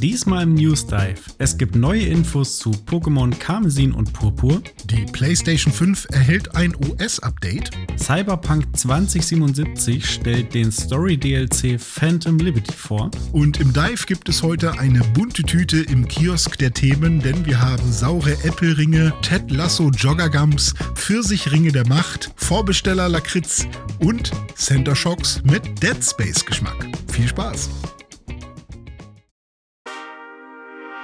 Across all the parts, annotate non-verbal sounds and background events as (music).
Diesmal im News Dive. Es gibt neue Infos zu Pokémon Karmesin und Purpur. Die PlayStation 5 erhält ein OS-Update. Cyberpunk 2077 stellt den Story-DLC Phantom Liberty vor. Und im Dive gibt es heute eine bunte Tüte im Kiosk der Themen, denn wir haben saure Apple-Ringe, Ted Lasso Joggergums, Pfirsichringe der Macht, Vorbesteller Lakritz und Center Shocks mit Dead Space-Geschmack. Viel Spaß!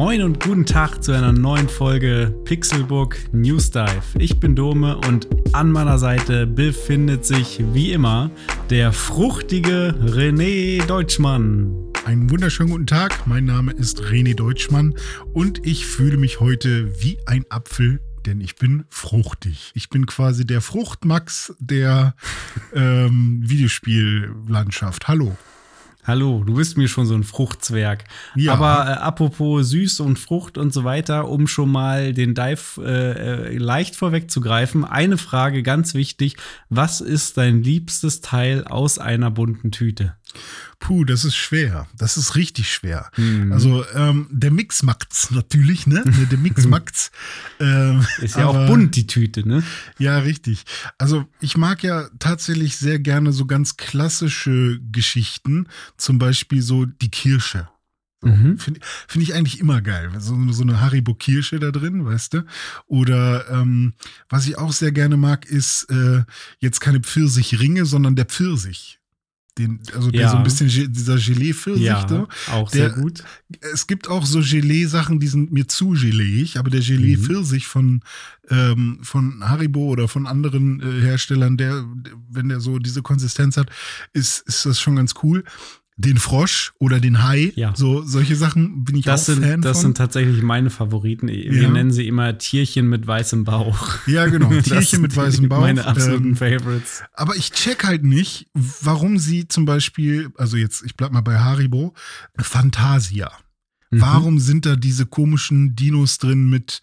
Moin und guten Tag zu einer neuen Folge Pixelbook News Dive. Ich bin Dome und an meiner Seite befindet sich wie immer der fruchtige René Deutschmann. Einen wunderschönen guten Tag, mein Name ist René Deutschmann und ich fühle mich heute wie ein Apfel, denn ich bin fruchtig. Ich bin quasi der Fruchtmax der (laughs) ähm, Videospiellandschaft. Hallo. Hallo, du bist mir schon so ein Fruchtzwerg. Ja. Aber äh, apropos süß und Frucht und so weiter, um schon mal den Dive äh, äh, leicht vorwegzugreifen, eine Frage ganz wichtig: Was ist dein liebstes Teil aus einer bunten Tüte? Puh, das ist schwer. Das ist richtig schwer. Mhm. Also ähm, der Mix macht's natürlich, ne? Der Mix (laughs) macht's. ähm, ist ja aber, auch bunt die Tüte, ne? Ja, richtig. Also ich mag ja tatsächlich sehr gerne so ganz klassische Geschichten, zum Beispiel so die Kirsche. So, mhm. Finde find ich eigentlich immer geil. So, so eine Haribo-Kirsche da drin, weißt du? Oder ähm, was ich auch sehr gerne mag, ist äh, jetzt keine Pfirsichringe, sondern der Pfirsich. Den, also der ja. so ein bisschen dieser Gelee-Pfirsich, ja, ne? auch der, sehr gut. Es gibt auch so Gelee-Sachen, die sind mir zu geleeig, aber der Gelee-Pfirsich mhm. von, ähm, von Haribo oder von anderen äh, Herstellern, der, wenn der so diese Konsistenz hat, ist, ist das schon ganz cool den Frosch oder den Hai. Ja. So solche Sachen bin ich das auch sind, Fan Das von. sind tatsächlich meine Favoriten. Wir ja. nennen sie immer Tierchen mit weißem Bauch. Ja, genau. Tierchen mit weißem (laughs) Bauch. Meine absoluten ähm, Favorites. Aber ich check halt nicht, warum sie zum Beispiel, also jetzt, ich bleib mal bei Haribo, Fantasia. Mhm. Warum sind da diese komischen Dinos drin mit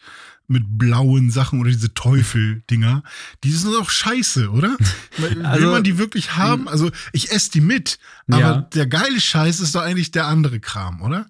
mit blauen Sachen oder diese Teufel-Dinger, die sind doch scheiße, oder? (laughs) Will also, man die wirklich haben? Hm. Also ich esse die mit, aber ja. der geile Scheiß ist doch eigentlich der andere Kram, oder?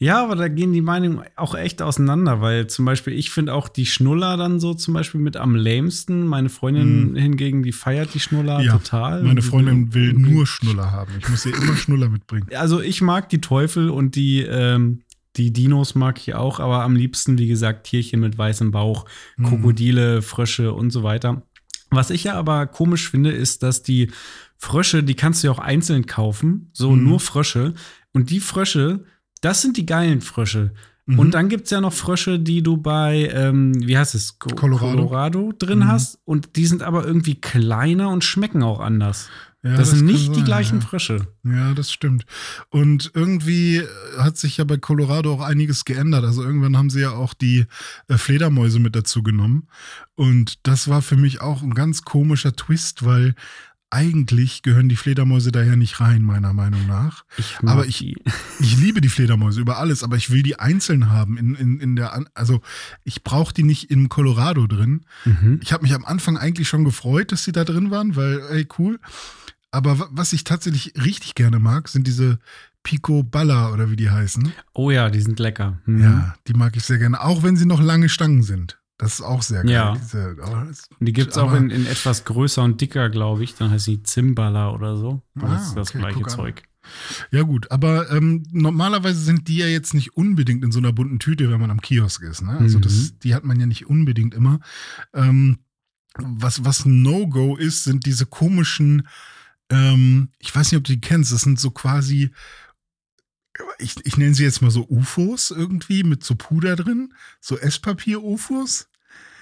Ja, aber da gehen die Meinungen auch echt auseinander, weil zum Beispiel ich finde auch die Schnuller dann so zum Beispiel mit am lämsten. Meine Freundin mm. hingegen, die feiert die Schnuller ja, total. Meine Freundin will nur Schnuller haben. Ich muss ihr immer Schnuller mitbringen. Also ich mag die Teufel und die ähm, die Dinos mag ich auch, aber am liebsten, wie gesagt, Tierchen mit weißem Bauch, mhm. Krokodile, Frösche und so weiter. Was ich ja aber komisch finde, ist, dass die Frösche, die kannst du ja auch einzeln kaufen, so mhm. nur Frösche. Und die Frösche, das sind die geilen Frösche. Mhm. Und dann gibt es ja noch Frösche, die du bei, ähm, wie heißt es, Co Colorado, Colorado drin mhm. hast. Und die sind aber irgendwie kleiner und schmecken auch anders. Ja, das, das, sind nicht sein, die gleichen ja. Frösche. Ja, das stimmt. Und irgendwie hat sich ja bei Colorado auch einiges geändert. Also irgendwann haben sie ja auch die äh, Fledermäuse mit dazu genommen. Und das war für mich auch ein ganz komischer Twist, weil eigentlich gehören die Fledermäuse daher nicht rein, meiner Meinung nach. Ich aber ich, (laughs) ich liebe die Fledermäuse über alles, aber ich will die einzeln haben. In, in, in der, also ich brauche die nicht in Colorado drin. Mhm. Ich habe mich am Anfang eigentlich schon gefreut, dass sie da drin waren, weil, ey, cool. Aber was ich tatsächlich richtig gerne mag, sind diese Pico Balla oder wie die heißen. Oh ja, die sind lecker. Mhm. Ja, die mag ich sehr gerne, auch wenn sie noch lange Stangen sind. Das ist auch sehr geil. Ja. Diese, oh, die gibt es auch in, in, etwas größer und dicker, glaube ich. Dann heißt sie Zimbala oder so. Das ah, ist das okay, gleiche Zeug. Ja, gut, aber ähm, normalerweise sind die ja jetzt nicht unbedingt in so einer bunten Tüte, wenn man am Kiosk ist. Ne? Also, mhm. das, die hat man ja nicht unbedingt immer. Ähm, was, was No-Go ist, sind diese komischen ähm, ich weiß nicht, ob du die kennst, das sind so quasi, ich, ich nenne sie jetzt mal so UFOs irgendwie mit so Puder drin, so Esspapier-UFOs.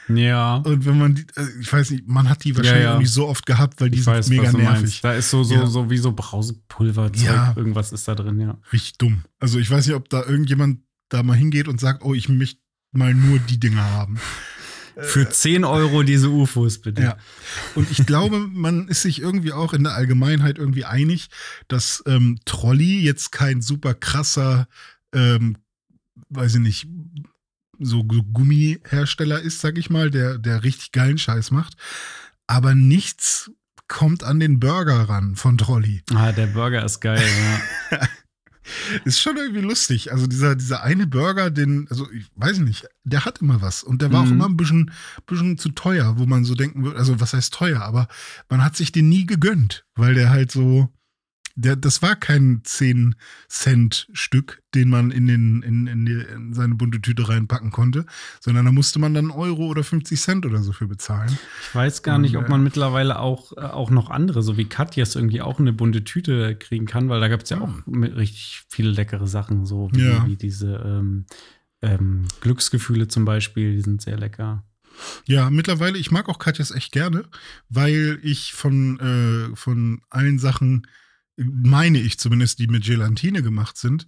Ja. Und wenn man die, äh, ich weiß nicht, man hat die wahrscheinlich ja, ja. nicht so oft gehabt, weil die ich sind weiß, mega nervig. Meinst. Da ist so, so, ja. so wie so Brausepulver, ja. irgendwas ist da drin, ja. Richtig dumm. Also ich weiß nicht, ob da irgendjemand da mal hingeht und sagt, oh, ich möchte mal nur die Dinger haben. Für 10 Euro diese UFOs, bitte. Ja. Und ich glaube, man ist sich irgendwie auch in der Allgemeinheit irgendwie einig, dass ähm, Trolley jetzt kein super krasser, ähm, weiß ich nicht, so, Gummihersteller ist, sag ich mal, der, der richtig geilen Scheiß macht. Aber nichts kommt an den Burger ran von Trolley. Ah, der Burger ist geil, ja. (laughs) Ist schon irgendwie lustig. Also dieser, dieser eine Burger, den, also ich weiß nicht, der hat immer was. Und der war Mhm. auch immer ein bisschen, bisschen zu teuer, wo man so denken würde, also was heißt teuer, aber man hat sich den nie gegönnt, weil der halt so, der, das war kein 10-Cent-Stück, den man in, den, in, in, die, in seine bunte Tüte reinpacken konnte, sondern da musste man dann Euro oder 50 Cent oder so für bezahlen. Ich weiß gar nicht, ob Ja. man mittlerweile auch, äh, auch noch andere, so wie Katjas, irgendwie auch eine bunte Tüte kriegen kann, weil da gibt es ja auch mit richtig viele leckere Sachen, so wie, Ja. wie diese ähm, ähm, Glücksgefühle zum Beispiel, die sind sehr lecker. Ja, mittlerweile, ich mag auch Katjas echt gerne, weil ich von, äh, von allen Sachen, meine ich zumindest, die mit Gelatine gemacht sind,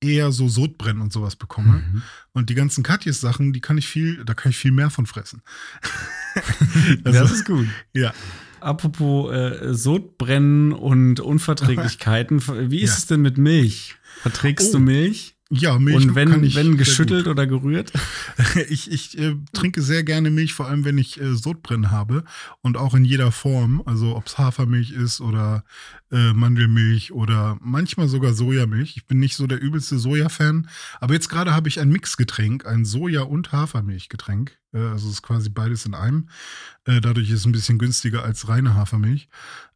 eher so Sodbrennen und sowas bekomme. Mhm. Und die ganzen Katjes Sachen, die kann ich viel, da kann ich viel mehr von fressen. (laughs) das also, ist gut. ja. Apropos äh, Sodbrennen und Unverträglichkeiten, (laughs) wie ist Ja. es denn mit Milch? Verträgst Oh, du Milch? Ja, Milch und wenn, ich wenn geschüttelt oder gerührt? (laughs) Ich, ich äh, trinke sehr gerne Milch, vor allem wenn ich äh, Sodbrennen habe und auch in jeder Form, also ob es Hafermilch ist oder äh, Mandelmilch oder manchmal sogar Sojamilch. Ich bin nicht so der übelste Soja-Fan, aber jetzt gerade habe ich ein Mixgetränk, ein Soja- und Hafermilchgetränk. Äh, also es ist quasi beides in einem. Äh, dadurch ist es ein bisschen günstiger als reine Hafermilch.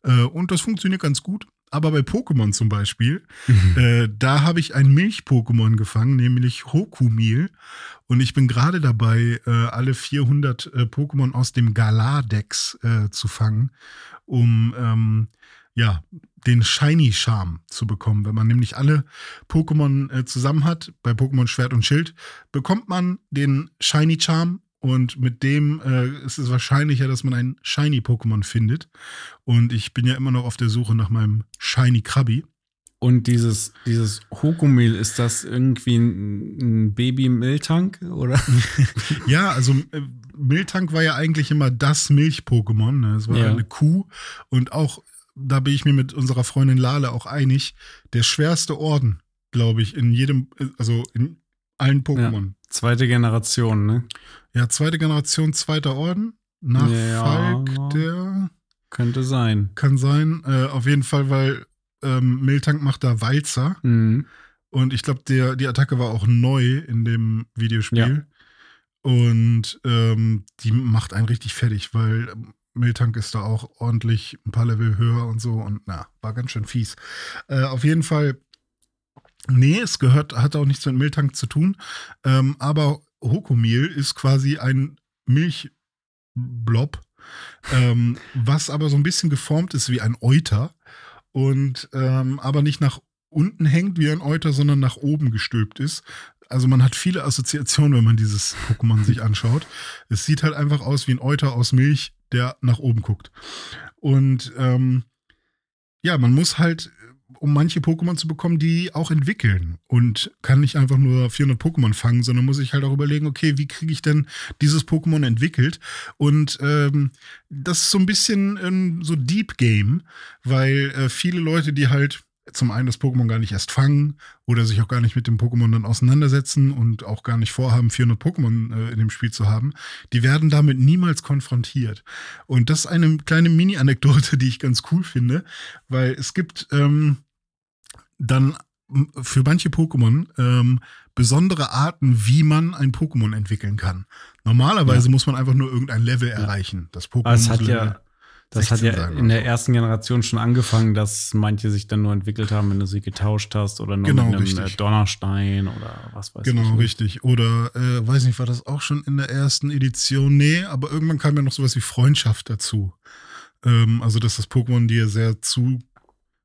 Äh, und das funktioniert ganz gut. Aber bei Pokémon zum Beispiel, äh, da habe ich ein Milch-Pokémon gefangen, nämlich Hokumil. Und ich bin gerade dabei, äh, alle 400 äh, Pokémon aus dem Galar-Dex äh, zu fangen, um ähm, ja, den Shiny Charm zu bekommen. Wenn man nämlich alle Pokémon äh, zusammen hat, bei Pokémon Schwert und Schild, bekommt man den Shiny Charm und mit dem äh, ist es wahrscheinlicher, dass man ein Shiny Pokémon findet. Und ich bin ja immer noch auf der Suche nach meinem Shiny Krabby. Und dieses, dieses Hokumil, ist das irgendwie ein, ein Baby-Miltank? Oder? (laughs) Ja, also äh, Miltank war ja eigentlich immer das Milch-Pokémon. Ne? Es war Ja. eine Kuh und auch, da bin ich mir mit unserer Freundin Lale auch einig, der schwerste Orden, glaube ich, in jedem, äh, also in allen Pokémon. Zweite Generation, ne? Ja, zweite Generation, zweiter Orden. Nach Ja. Falk, der Könnte sein. kann sein. Äh, auf jeden Fall, weil ähm, Miltank macht da Walzer. Mhm. Und ich glaube, die Attacke war auch neu in dem Videospiel. Und ähm, die macht einen richtig fertig, weil Miltank ist da auch ordentlich ein paar Level höher und so. Und na, war ganz schön fies. Äh, auf jeden Fall, nee, es gehört, hat auch nichts mit Miltank zu tun. Ähm, aber Hokomil ist quasi ein Milchblob, ähm, was aber so ein bisschen geformt ist wie ein Euter und ähm, aber nicht nach unten hängt wie ein Euter, sondern nach oben gestülpt ist. Also man hat viele Assoziationen, wenn man dieses Pokémon sich (laughs) anschaut. Es sieht halt einfach aus wie ein Euter aus Milch, der nach oben guckt. Und ähm, ja, man muss halt, um manche Pokémon zu bekommen, die auch entwickeln. Und kann nicht einfach nur 400 Pokémon fangen, sondern muss sich halt auch überlegen, okay, wie kriege ich denn dieses Pokémon entwickelt? Und ähm, das ist so ein bisschen ähm, so Deep Game, weil äh, viele Leute, die halt zum einen das Pokémon gar nicht erst fangen oder sich auch gar nicht mit dem Pokémon dann auseinandersetzen und auch gar nicht vorhaben, 400 Pokémon äh, in dem Spiel zu haben, die werden damit niemals konfrontiert. Und das ist eine kleine Mini-Anekdote, (laughs) die ich ganz cool finde, weil es gibt ähm, dann für manche Pokémon ähm, besondere Arten, wie man ein Pokémon entwickeln kann. Normalerweise muss man einfach nur irgendein Level erreichen. Das Pokémon es hat muss ja, Level das hat 16 ja in der ersten Generation schon angefangen, dass manche sich dann nur entwickelt haben, wenn du sie getauscht hast oder nur Genau, mit einem richtig. äh, Donnerstein oder was weiß ich. Genau, richtig. Oder, äh, weiß nicht, war das auch schon in der ersten Edition? Nee, aber irgendwann kam ja noch sowas wie Freundschaft dazu. Ähm, also, dass das Pokémon dir sehr zu,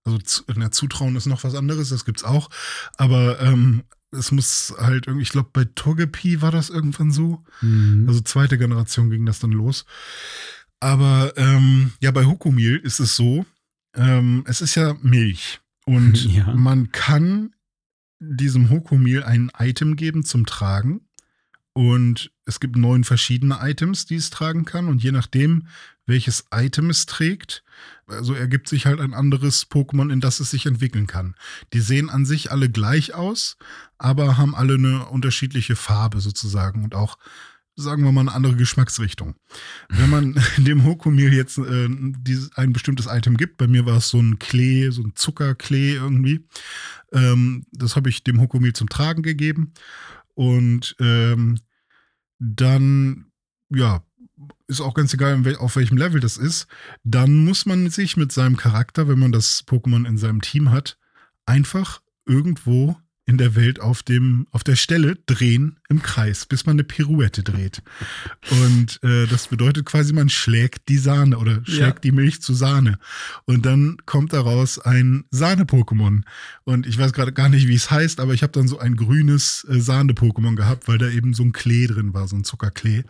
also zu, na, Zutrauen ist noch was anderes, das gibt's auch. Aber ähm, es muss halt irgendwie, ich glaube, bei Togepi war das irgendwann so. Mhm. Also zweite Generation ging das dann los. Aber ähm, ja, bei Hokumil ist es so, ähm, es ist ja Milch. Und (laughs) Ja. man kann diesem Hokumil ein Item geben zum Tragen. Und es gibt neun verschiedene Items, die es tragen kann. Und je nachdem, welches Item es trägt, also ergibt sich halt ein anderes Pokémon, in das es sich entwickeln kann. Die sehen an sich alle gleich aus, aber haben alle eine unterschiedliche Farbe sozusagen und auch sagen wir mal, eine andere Geschmacksrichtung. Wenn man (laughs) dem Hokomil jetzt äh, dieses, ein bestimmtes Item gibt, bei mir war es so ein Klee, so ein Zuckerklee irgendwie, ähm, das habe ich dem Hokomil zum Tragen gegeben. Und ähm, dann, ja, ist auch ganz egal, auf welchem Level das ist, dann muss man sich mit seinem Charakter, wenn man das Pokémon in seinem Team hat, einfach irgendwo in der Welt auf, dem, auf der Stelle drehen im Kreis, bis man eine Pirouette dreht. Und äh, das bedeutet quasi, man schlägt die Sahne oder schlägt ja. die Milch zu Sahne. Und dann kommt daraus ein Sahne-Pokémon. Und ich weiß gerade gar nicht, wie es heißt, aber ich habe dann so ein grünes äh, Sahne-Pokémon gehabt, weil da eben so ein Klee drin war, so ein Zuckerklee.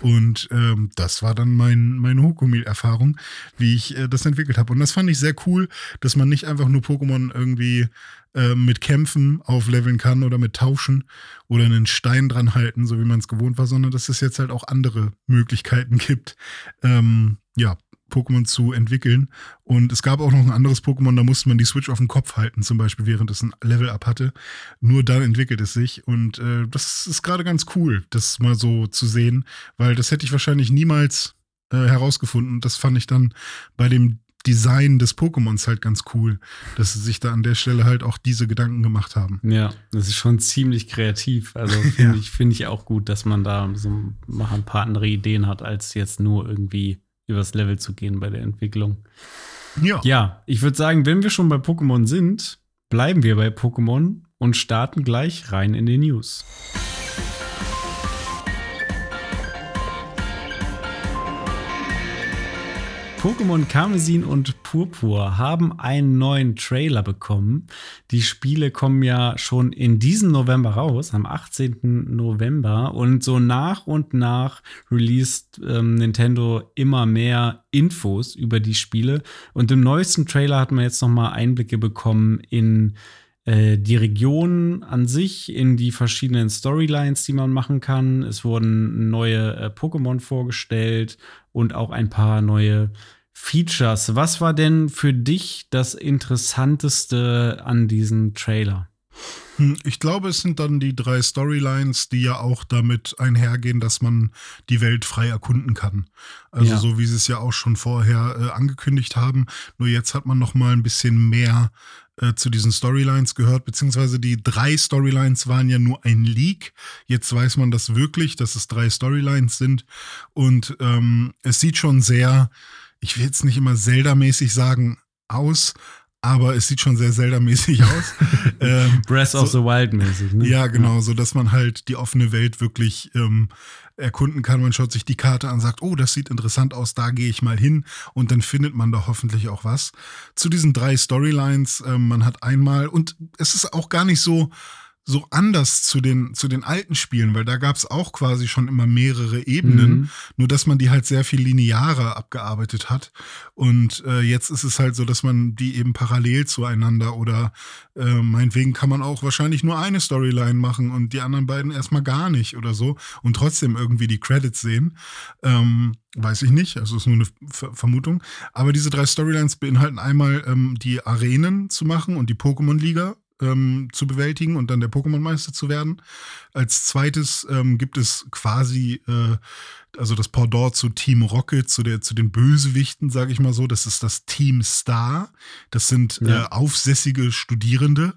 Und ähm, das war dann mein, meine Hokomil-Erfahrung, wie ich äh, das entwickelt habe. Und das fand ich sehr cool, dass man nicht einfach nur Pokémon irgendwie äh, mit Kämpfen aufleveln kann oder mit Tauschen oder einen Stein dran halten, so wie man es gewohnt war, sondern dass es jetzt halt auch andere Möglichkeiten gibt, ähm, ja, Pokémon zu entwickeln. Und es gab auch noch ein anderes Pokémon, da musste man die Switch auf den Kopf halten, zum Beispiel, während es ein Level-Up hatte. Nur dann entwickelt es sich. Und äh, das ist gerade ganz cool, das mal so zu sehen, weil das hätte ich wahrscheinlich niemals äh, herausgefunden. Das fand ich dann bei dem Design des Pokémons halt ganz cool, dass sie sich da an der Stelle halt auch diese Gedanken gemacht haben. Ja, das ist schon ziemlich kreativ. Also (laughs) finde ja. ich, find ich auch gut, dass man da so mal ein paar andere Ideen hat, als jetzt nur irgendwie übers Level zu gehen bei der Entwicklung. Ja. Ja, ich würde sagen, wenn wir schon bei Pokémon sind, bleiben wir bei Pokémon und starten gleich rein in die News. Pokémon Karmesin und Purpur haben einen neuen Trailer bekommen. Die Spiele kommen ja schon in diesem November raus, am 18. November. Und so nach und nach released ähm, Nintendo immer mehr Infos über die Spiele. Und im neuesten Trailer hat man jetzt noch mal Einblicke bekommen in äh, die Region an sich, in die verschiedenen Storylines, die man machen kann. Es wurden neue äh, Pokémon vorgestellt und auch ein paar neue Features. Was war denn für dich das Interessanteste an diesem Trailer? Hm, ich glaube, es sind dann die drei Storylines, die ja auch damit einhergehen, dass man die Welt frei erkunden kann. Also ja. so wie sie es ja auch schon vorher äh, angekündigt haben. Nur jetzt hat man noch mal ein bisschen mehr äh, zu diesen Storylines gehört, beziehungsweise die drei Storylines waren ja nur ein Leak. Jetzt weiß man das wirklich, dass es drei Storylines sind. Und ähm, es sieht schon sehr, ich will jetzt nicht immer Zelda-mäßig sagen, aus, aber es sieht schon sehr Zelda-mäßig (laughs) aus. ähm, Breath of so, the Wild-mäßig, ne? Ja, genau, so dass man halt die offene Welt wirklich ähm, erkunden kann. Man schaut sich die Karte an, sagt, oh, das sieht interessant aus, da gehe ich mal hin und dann findet man da hoffentlich auch was. Zu diesen drei Storylines, ähm, man hat einmal, und es ist auch gar nicht so, so anders zu den, zu den alten Spielen, weil da gab es auch quasi schon immer mehrere Ebenen, mhm. nur dass man die halt sehr viel linearer abgearbeitet hat. Und äh, jetzt ist es halt so, dass man die eben parallel zueinander oder äh, meinetwegen kann man auch wahrscheinlich nur eine Storyline machen und die anderen beiden erstmal gar nicht oder so und trotzdem irgendwie die Credits sehen. Ähm, Weiß ich nicht, also ist nur eine Ver Vermutung. Aber diese drei Storylines beinhalten einmal ähm, die Arenen zu machen und die Pokémon-Liga ähm, zu bewältigen und dann der Pokémon-Meister zu werden. Als zweites ähm, gibt es quasi äh, also das Pendant zu Team Rocket, zu, der, zu den Bösewichten, sage ich mal so. Das ist das Team Star. Das sind ja. äh, aufsässige Studierende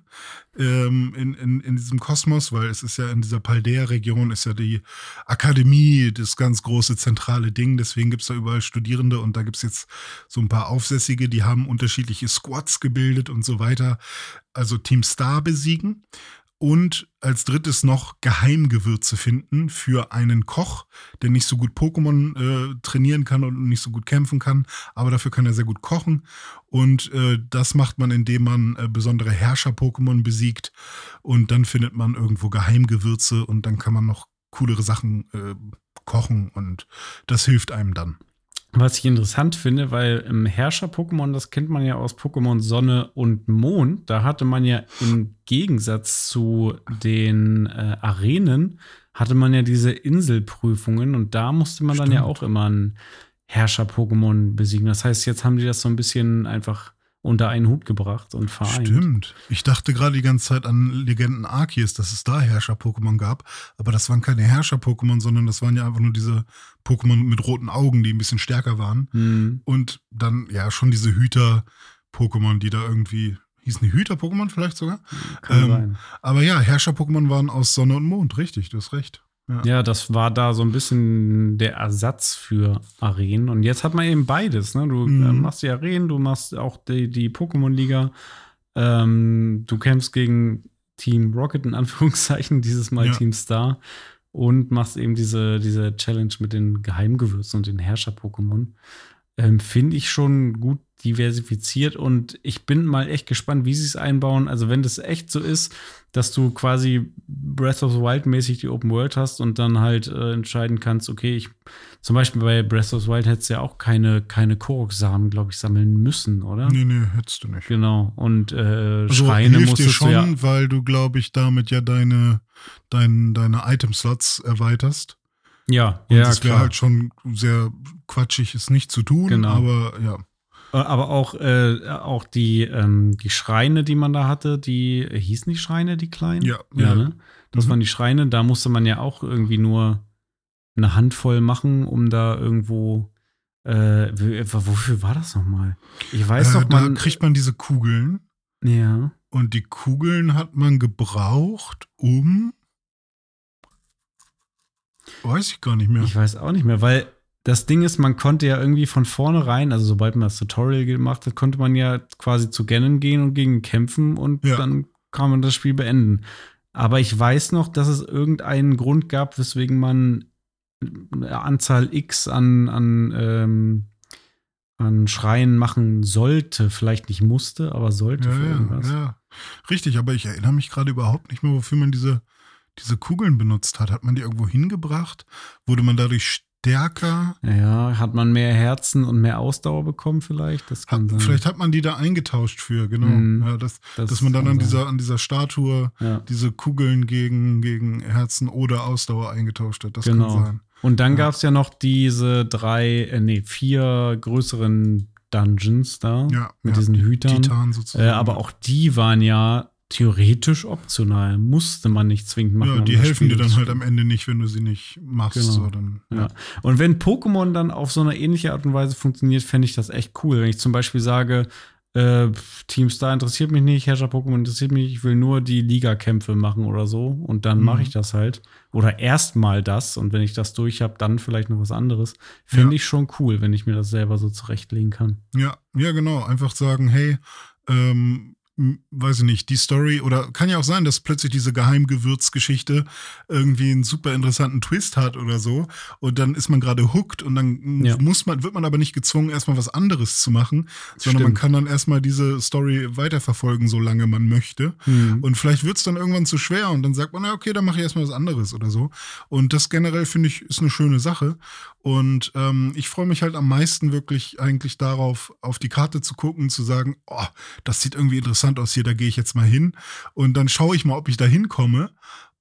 ähm, in, in, in diesem Kosmos, weil es ist ja in dieser Paldea-Region, ist ja die Akademie das ganz große zentrale Ding. Deswegen gibt es da überall Studierende und da gibt es jetzt so ein paar Aufsässige, die haben unterschiedliche Squads gebildet und so weiter. Also Team Star besiegen und als drittes noch Geheimgewürze finden für einen Koch, der nicht so gut Pokémon äh, trainieren kann und nicht so gut kämpfen kann, aber dafür kann er sehr gut kochen. Und äh, das macht man, indem man äh, besondere Herrscher-Pokémon besiegt und dann findet man irgendwo Geheimgewürze und dann kann man noch coolere Sachen äh, kochen und das hilft einem dann. Was ich interessant finde, weil im Herrscher-Pokémon, das kennt man ja aus Pokémon Sonne und Mond, da hatte man ja im Gegensatz zu den äh, Arenen, hatte man ja diese Inselprüfungen und da musste man dann ja auch immer ein Herrscher-Pokémon besiegen. Das heißt, jetzt haben die das so ein bisschen einfach unter einen Hut gebracht und vereint. Stimmt. Ich dachte gerade die ganze Zeit an Legenden Arceus, dass es da Herrscher-Pokémon gab. Aber das waren keine Herrscher-Pokémon, sondern das waren ja einfach nur diese Pokémon mit roten Augen, die ein bisschen stärker waren. Mhm. Und dann ja schon diese Hüter-Pokémon, die da irgendwie. Hießen die Hüter-Pokémon vielleicht sogar? Kann Ähm, sein. Aber ja, Herrscher-Pokémon waren aus Sonne und Mond, richtig, du hast recht. Ja, das war da so ein bisschen der Ersatz für Arenen. Und jetzt hat man eben beides. Ne? Du Mhm. machst die Arenen, du machst auch die, die Pokémon-Liga. Ähm, du kämpfst gegen Team Rocket in Anführungszeichen, dieses Mal Ja. Team Star. Und machst eben diese, diese Challenge mit den Geheimgewürzen und den Herrscher-Pokémon. Ähm, Finde ich schon gut diversifiziert und ich bin mal echt gespannt, wie sie es einbauen. Also, wenn das echt so ist, dass du quasi Breath of the Wild mäßig die Open World hast und dann halt äh, entscheiden kannst, okay, ich zum Beispiel bei Breath of the Wild hättest du ja auch keine, keine Korok-Samen, glaube ich, sammeln müssen, oder? Nee, nee, hättest du nicht. Genau. Und äh, Also Schreine hilft dir musstest schon, du ja. weil du, glaube ich, damit ja deine, dein, deine Item-Slots erweiterst. Ja, Und ja, es wäre halt schon sehr quatschig, es nicht zu tun, Genau. aber ja. Äh, Aber auch, äh, auch die, ähm, die Schreine, die man da hatte, die äh, hießen die Schreine, die kleinen? Ja, ja. ja. Ne? Das Mhm. waren die Schreine, da musste man ja auch irgendwie nur eine Handvoll machen, um da irgendwo. Äh, wofür war das nochmal? Ich weiß äh, doch, da man. kriegt man diese Kugeln ja. und die Kugeln hat man gebraucht, um. Weiß ich gar nicht mehr. Ich weiß auch nicht mehr, weil das Ding ist, man konnte ja irgendwie von vornherein, also sobald man das Tutorial gemacht hat, konnte man ja quasi zu Ganon gehen und gegen kämpfen und Ja. dann kann man das Spiel beenden. Aber ich weiß noch, dass es irgendeinen Grund gab, weswegen man eine Anzahl X an, an, ähm, an Schreien machen sollte. Vielleicht nicht musste, aber sollte ja, für ja, irgendwas. ja. Richtig, aber ich erinnere mich gerade überhaupt nicht mehr, wofür man diese, diese Kugeln benutzt hat. Hat man die irgendwo hingebracht? Wurde man dadurch stärker? Ja, hat man mehr Herzen und mehr Ausdauer bekommen vielleicht? Das kann Hat, sein. vielleicht hat man die da eingetauscht für, genau. Mhm. Ja, das, Das dass man dann an dieser, an dieser Statue Ja. diese Kugeln gegen, gegen Herzen oder Ausdauer eingetauscht hat. Das Genau. kann sein. Und dann Ja. gab es ja noch diese drei, äh, nee, vier größeren Dungeons da Ja, mit diesen Hütern. Titan sozusagen. Äh, aber auch die waren ja theoretisch optional. Musste man nicht zwingend machen. Ja, die helfen dir dann halt am Ende nicht, wenn du sie nicht machst. Genau. So, dann, Ja. Und wenn Pokémon dann auf so eine ähnliche Art und Weise funktioniert, fände ich das echt cool. Wenn ich zum Beispiel sage, äh, Team Star interessiert mich nicht, Herrscher Pokémon interessiert mich, ich will nur die Liga-Kämpfe machen oder so. Und dann Mhm. mache ich das halt. Oder erstmal das. Und wenn ich das durch habe, dann vielleicht noch was anderes. Finde Ja. ich schon cool, wenn ich mir das selber so zurechtlegen kann. Ja, ja, genau. Einfach sagen, hey, ähm, weiß ich nicht, die Story oder kann ja auch sein, dass plötzlich diese Geheimgewürzgeschichte irgendwie einen super interessanten Twist hat oder so und dann ist man gerade hooked und dann Ja. muss man, wird man aber nicht gezwungen, erstmal was anderes zu machen, sondern man Stimmt. kann dann erstmal diese Story weiterverfolgen, solange man möchte. Mhm. Und vielleicht wird es dann irgendwann zu schwer und dann sagt man, na okay, dann mache ich erstmal was anderes oder so. Und das generell finde ich ist eine schöne Sache. Und ähm, ich freue mich halt am meisten wirklich eigentlich darauf, auf die Karte zu gucken, zu sagen, oh, das sieht irgendwie interessant aus hier, da gehe ich jetzt mal hin. Und dann schaue ich mal, ob ich da hinkomme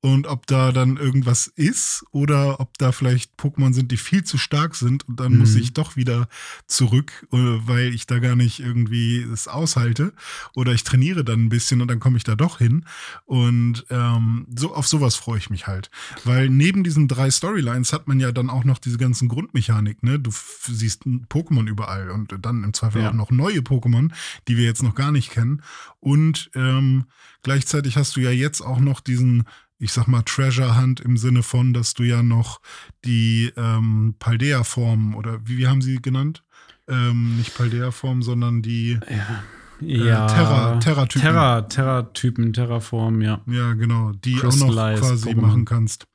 und ob da dann irgendwas ist oder ob da vielleicht Pokémon sind, die viel zu stark sind und dann muss Mhm. ich doch wieder zurück, äh, weil ich da gar nicht irgendwie es aushalte oder ich trainiere dann ein bisschen und dann komme ich da doch hin und ähm, so auf sowas freue ich mich halt, weil neben diesen drei Storylines hat man ja dann auch noch diese ganzen Grundmechanik, ne? Du siehst Pokémon überall und dann im Zweifel Ja. auch noch neue Pokémon, die wir jetzt noch gar nicht kennen und ähm, gleichzeitig hast du ja jetzt auch noch diesen ich sag mal, Treasure Hunt im Sinne von, dass du ja noch die ähm, Paldea-Formen oder wie, wie haben sie genannt? Ähm, nicht Paldea-Form, sondern die Ja. äh, ja. Terra- Terra-Typen. Terra, Terra-Typen, Terraform, ja. Ja, genau, die auch noch quasi Pokémon. machen kannst.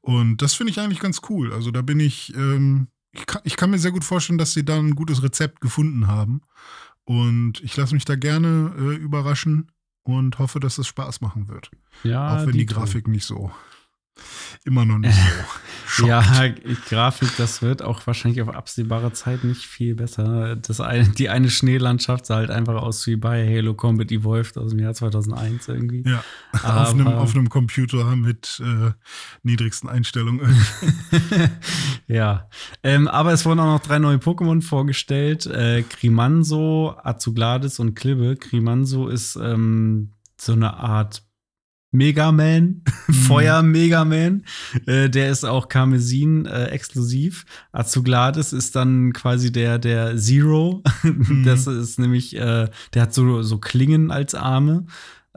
Und das finde ich eigentlich ganz cool. Also da bin ich, ähm, ich, kann, ich kann mir sehr gut vorstellen, dass sie da ein gutes Rezept gefunden haben. Und ich lasse mich da gerne äh, überraschen und hoffe, dass es Spaß machen wird. Ja, auch wenn die Dito. Grafik nicht so immer noch nicht so. (laughs) ja, Grafik, das wird auch wahrscheinlich auf absehbare Zeit nicht viel besser. Das eine, die eine Schneelandschaft sah halt einfach aus wie bei Halo Combat Evolved aus dem Jahr 2001 irgendwie. Ja, auf einem, auf einem Computer mit äh, niedrigsten Einstellungen. (laughs) ja, ähm, aber es wurden auch noch drei neue Pokémon vorgestellt. Äh, Krimanso, Azugladis und Klibbe. Krimanso ist ähm, so eine Art Megaman, (laughs) mhm. Feuer Megaman. Äh, der ist auch Karmesin äh, exklusiv. Azugladis ist dann quasi der, der Zero. Mhm. (laughs) Das ist nämlich, äh, der hat so, so Klingen als Arme.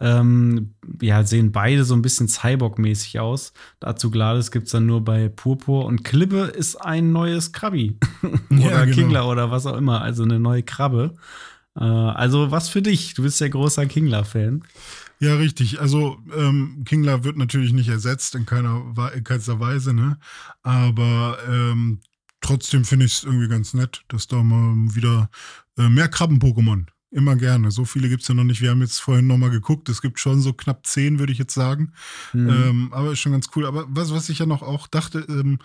Ähm, ja, sehen beide so ein bisschen Cyborg-mäßig aus. Azugladis gibt es dann nur bei Purpur. Und Klippe ist ein neues Krabi. (laughs) oder ja, genau. Kingler oder was auch immer. Also eine neue Krabbe. Äh, also was für dich. Du bist ja großer Kingler-Fan. Ja, richtig. Also ähm, Kingler wird natürlich nicht ersetzt in keiner in keinster Weise, ne? Aber ähm, trotzdem finde ich es irgendwie ganz nett, dass da mal wieder äh, mehr Krabben-Pokémon. Immer gerne. So viele gibt es ja noch nicht. Wir haben jetzt vorhin nochmal geguckt. Es gibt schon so knapp zehn, würde ich jetzt sagen. Mhm. Ähm, aber ist schon ganz cool. Aber was, was ich ja noch auch dachte, ähm,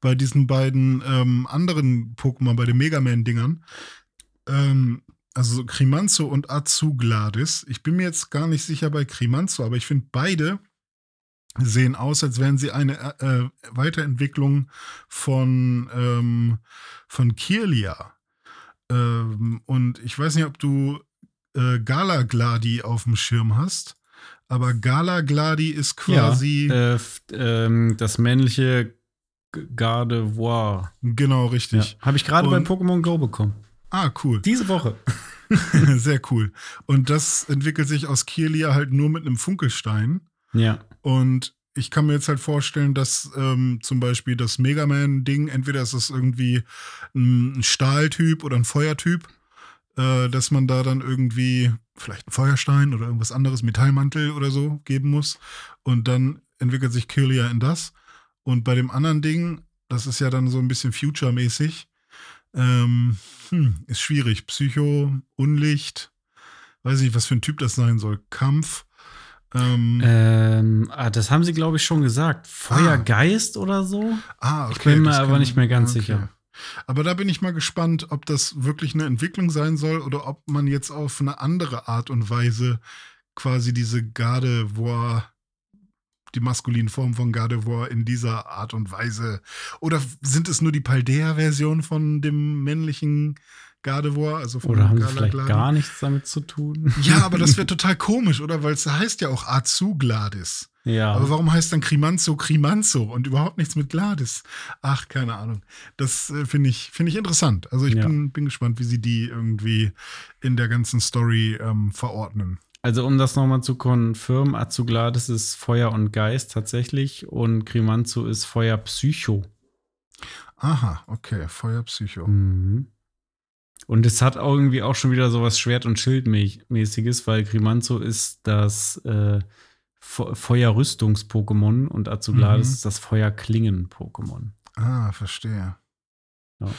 bei diesen beiden ähm, anderen Pokémon, bei den Mega Man-Dingern, ähm, also Krimanzo und Azugladis. Ich bin mir jetzt gar nicht sicher bei Krimanzo, aber ich finde beide sehen aus, als wären sie eine äh, äh, Weiterentwicklung von, ähm, von Kirlia. Ähm, und ich weiß nicht, ob du äh, Galagladi auf dem Schirm hast, aber Galagladi ist quasi. Ja, äh, ähm, das männliche Gardevoir. Genau, richtig. Ja. Habe ich gerade bei Pokémon Go bekommen. Ah, cool. Diese Woche. (laughs) Sehr cool. Und das entwickelt sich aus Kirlia halt nur mit einem Funkelstein. Ja. Und ich kann mir jetzt halt vorstellen, dass ähm, zum Beispiel das Mega Man-Ding, entweder ist es irgendwie ein Stahltyp oder ein Feuertyp, äh, dass man da dann irgendwie vielleicht einen Feuerstein oder irgendwas anderes, Metallmantel oder so geben muss. Und dann entwickelt sich Kirlia in das. Und bei dem anderen Ding, das ist ja dann so ein bisschen Future-mäßig, ähm, hm, ist schwierig. Psycho, Unlicht, weiß nicht, was für ein Typ das sein soll. Kampf. Ähm, ähm, ah, das haben sie, glaube ich, schon gesagt. Feuergeist ah. oder so? Ah, okay. Ich bin mir aber nicht mehr ganz okay. sicher. Aber da bin ich mal gespannt, ob das wirklich eine Entwicklung sein soll oder ob man jetzt auf eine andere Art und Weise quasi diese Gardevoir die maskuline Form von Gardevoir in dieser Art und Weise? Oder sind es nur die Paldea-Version von dem männlichen Gardevoir? Also von oder haben sie vielleicht gar nichts damit zu tun? Ja, aber das (laughs) wäre total komisch, oder? Weil es heißt ja auch Azugladis. Ja. Aber warum heißt dann Krimanzo Krimanzo und überhaupt nichts mit Gladys? Ach, keine Ahnung. Das äh, finde ich, find ich interessant. Also ich ja. bin, bin gespannt, wie sie die irgendwie in der ganzen Story ähm, verordnen. Also um das nochmal zu konfirmen, Azugladis ist Feuer und Geist tatsächlich und Grimanzo ist Feuer Psycho. Aha, okay, Feuer Psycho. Mhm. Und es hat irgendwie auch schon wieder sowas Schwert- und Schildmäßiges, weil Grimanzo ist das äh, Feuerrüstungs-Pokémon und Azugladis mhm. ist das Feuerklingen-Pokémon. Ah, verstehe. Ja.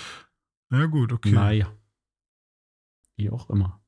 ja, gut, okay. Naja. Wie auch immer.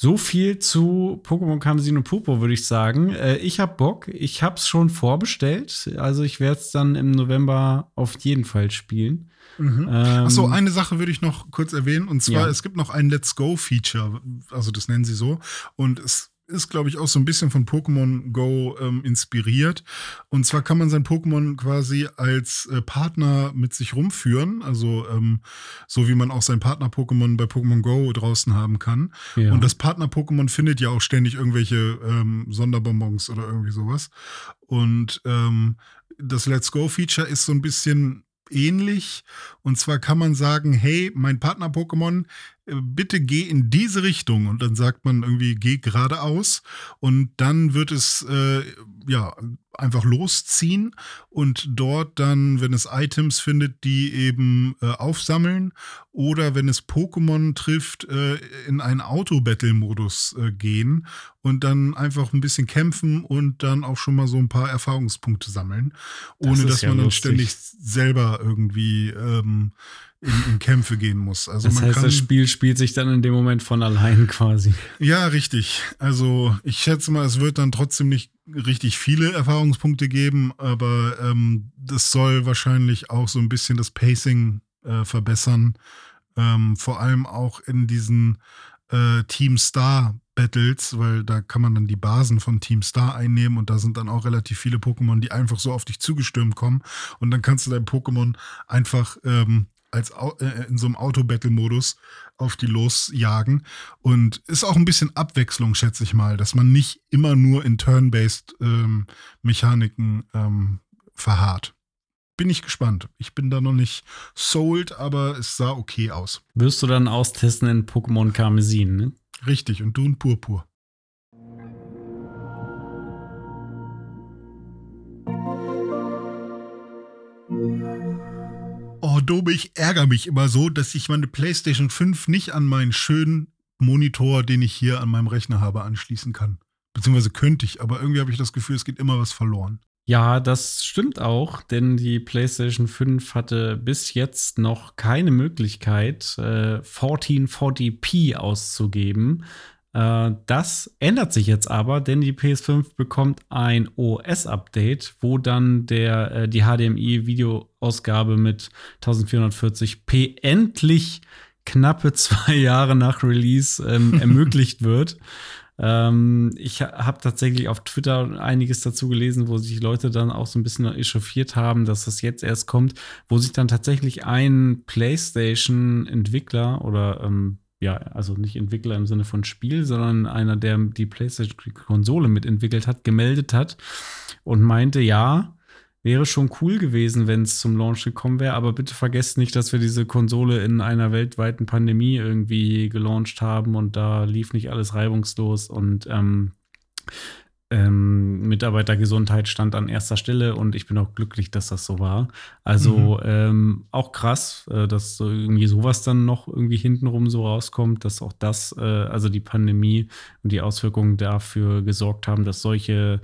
So viel zu Pokémon Kamsin und Purpur, würde ich sagen. Äh, ich habe Bock. Ich habe es schon vorbestellt. Also ich werde es dann im November auf jeden Fall spielen. Mhm. Ähm, Achso, eine Sache würde ich noch kurz erwähnen. Und zwar, ja. es gibt noch ein Let's Go-Feature. Also das nennen sie so. Und es ist, glaube ich, auch so ein bisschen von Pokémon Go ähm, inspiriert. Und zwar kann man sein Pokémon quasi als äh, Partner mit sich rumführen. Also ähm, so wie man auch sein Partner-Pokémon bei Pokémon Go draußen haben kann. Ja. Und das Partner-Pokémon findet ja auch ständig irgendwelche ähm, Sonderbonbons oder irgendwie sowas. Und ähm, das Let's Go-Feature ist so ein bisschen ähnlich. Und zwar kann man sagen, hey, mein Partner-Pokémon, bitte geh in diese Richtung. Und dann sagt man irgendwie, geh geradeaus. Und dann wird es äh, ja einfach losziehen und dort dann, wenn es Items findet, die eben äh, aufsammeln oder wenn es Pokémon trifft, äh, in einen Auto-Battle-Modus äh, gehen und dann einfach ein bisschen kämpfen und dann auch schon mal so ein paar Erfahrungspunkte sammeln, ohne das dass ja man dann lustig. ständig selber irgendwie ähm, in, in Kämpfe gehen muss. Also das heißt, kann, das Spiel spielt sich dann in dem Moment von allein quasi. Ja, richtig. Also ich schätze mal, es wird dann trotzdem nicht richtig viele Erfahrungspunkte geben, aber ähm, das soll wahrscheinlich auch so ein bisschen das Pacing äh, verbessern. Ähm, vor allem auch in diesen äh, Team Star Battles, weil da kann man dann die Basen von Team Star einnehmen und da sind dann auch relativ viele Pokémon, die einfach so auf dich zugestürmt kommen und dann kannst du dein Pokémon einfach ähm, als äh, in so einem Auto-Battle-Modus auf die losjagen und ist auch ein bisschen Abwechslung, schätze ich mal, dass man nicht immer nur in Turn-based ähm, Mechaniken ähm, verharrt. Bin ich gespannt. Ich bin da noch nicht sold, aber es sah okay aus. Wirst du dann austesten in Pokémon Karmesin, ne? Richtig, und du ein Purpur. Oh, ich ärgere mich immer so, dass ich meine PlayStation 5 nicht an meinen schönen Monitor, den ich hier an meinem Rechner habe, anschließen kann. Beziehungsweise könnte ich, aber irgendwie habe ich das Gefühl, es geht immer was verloren. Ja, das stimmt auch, denn die PlayStation 5 hatte bis jetzt noch keine Möglichkeit, äh, 1440p auszugeben. Äh, das ändert sich jetzt aber, denn die PS5 bekommt ein OS-Update, wo dann der, äh, die HDMI-Videoausgabe mit 1440p endlich knappe zwei Jahre nach Release ähm, (laughs) ermöglicht wird. Ähm, ich habe tatsächlich auf Twitter einiges dazu gelesen, wo sich Leute dann auch so ein bisschen echauffiert haben, dass das jetzt erst kommt, wo sich dann tatsächlich ein PlayStation-Entwickler oder ähm, ja, also nicht Entwickler im Sinne von Spiel, sondern einer, der die PlayStation-Konsole mitentwickelt hat, gemeldet hat und meinte, ja, Wäre schon cool gewesen, wenn es zum Launch gekommen wäre, aber bitte vergesst nicht, dass wir diese Konsole in einer weltweiten Pandemie irgendwie gelauncht haben und da lief nicht alles reibungslos und ähm, ähm, Mitarbeitergesundheit stand an erster Stelle und ich bin auch glücklich, dass das so war. Also mhm. ähm, auch krass, äh, dass so irgendwie sowas dann noch irgendwie hintenrum so rauskommt, dass auch das, äh, also die Pandemie und die Auswirkungen dafür gesorgt haben, dass solche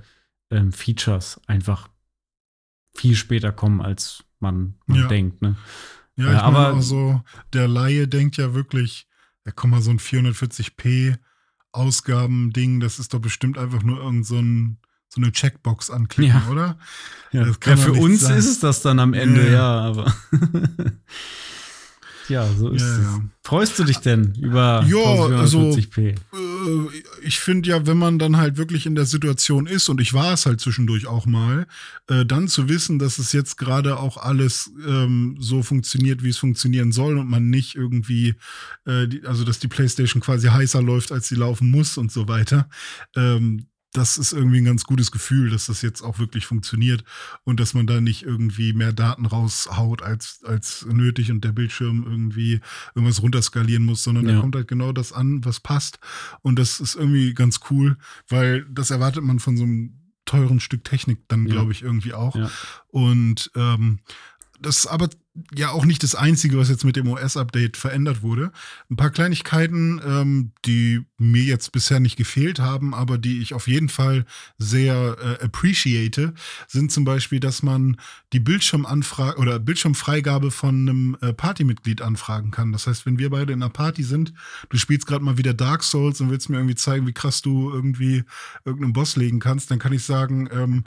ähm, Features einfach viel später kommen, als man, man Ja. denkt. Ne? Ja, Ja, ich aber- aber so, der Laie denkt ja wirklich, ja, komm mal, so ein 440p Ausgabending, das ist doch bestimmt einfach nur irgend so, ein, so eine Checkbox anklicken, Ja. oder? Ja, ja, für uns sein. ist es das dann am Ende, Ja, ja, aber. (laughs) ja, so ist es. Freust du dich denn über Ja, also- 1440p? Äh, ich finde ja, wenn man dann halt wirklich in der Situation ist, und ich war es halt zwischendurch auch mal, äh, dann zu wissen, dass es jetzt gerade auch alles ähm, so funktioniert, wie es funktionieren soll und man nicht irgendwie, äh, die, also dass die Playstation quasi heißer läuft, als sie laufen muss und so weiter. Ähm, das ist irgendwie ein ganz gutes Gefühl, dass das jetzt auch wirklich funktioniert und dass man da nicht irgendwie mehr Daten raushaut als, als nötig und der Bildschirm irgendwie irgendwas runterskalieren muss, sondern da Ja. kommt halt genau das an, was passt. Und das ist irgendwie ganz cool, weil das erwartet man von so einem teuren Stück Technik dann, Ja. glaube ich, irgendwie auch. Ja. Und ähm, das ist aber ja auch nicht das Einzige, was jetzt mit dem OS-Update verändert wurde. Ein paar Kleinigkeiten, ähm, die mir jetzt bisher nicht gefehlt haben, aber die ich auf jeden Fall sehr äh, appreciate, sind zum Beispiel, dass man die Bildschirmanfrage oder Bildschirmfreigabe von einem äh, Partymitglied anfragen kann. Das heißt, wenn wir beide in einer Party sind, du spielst gerade mal wieder Dark Souls und willst mir irgendwie zeigen, wie krass du irgendwie irgendeinen Boss legen kannst, dann kann ich sagen, ähm,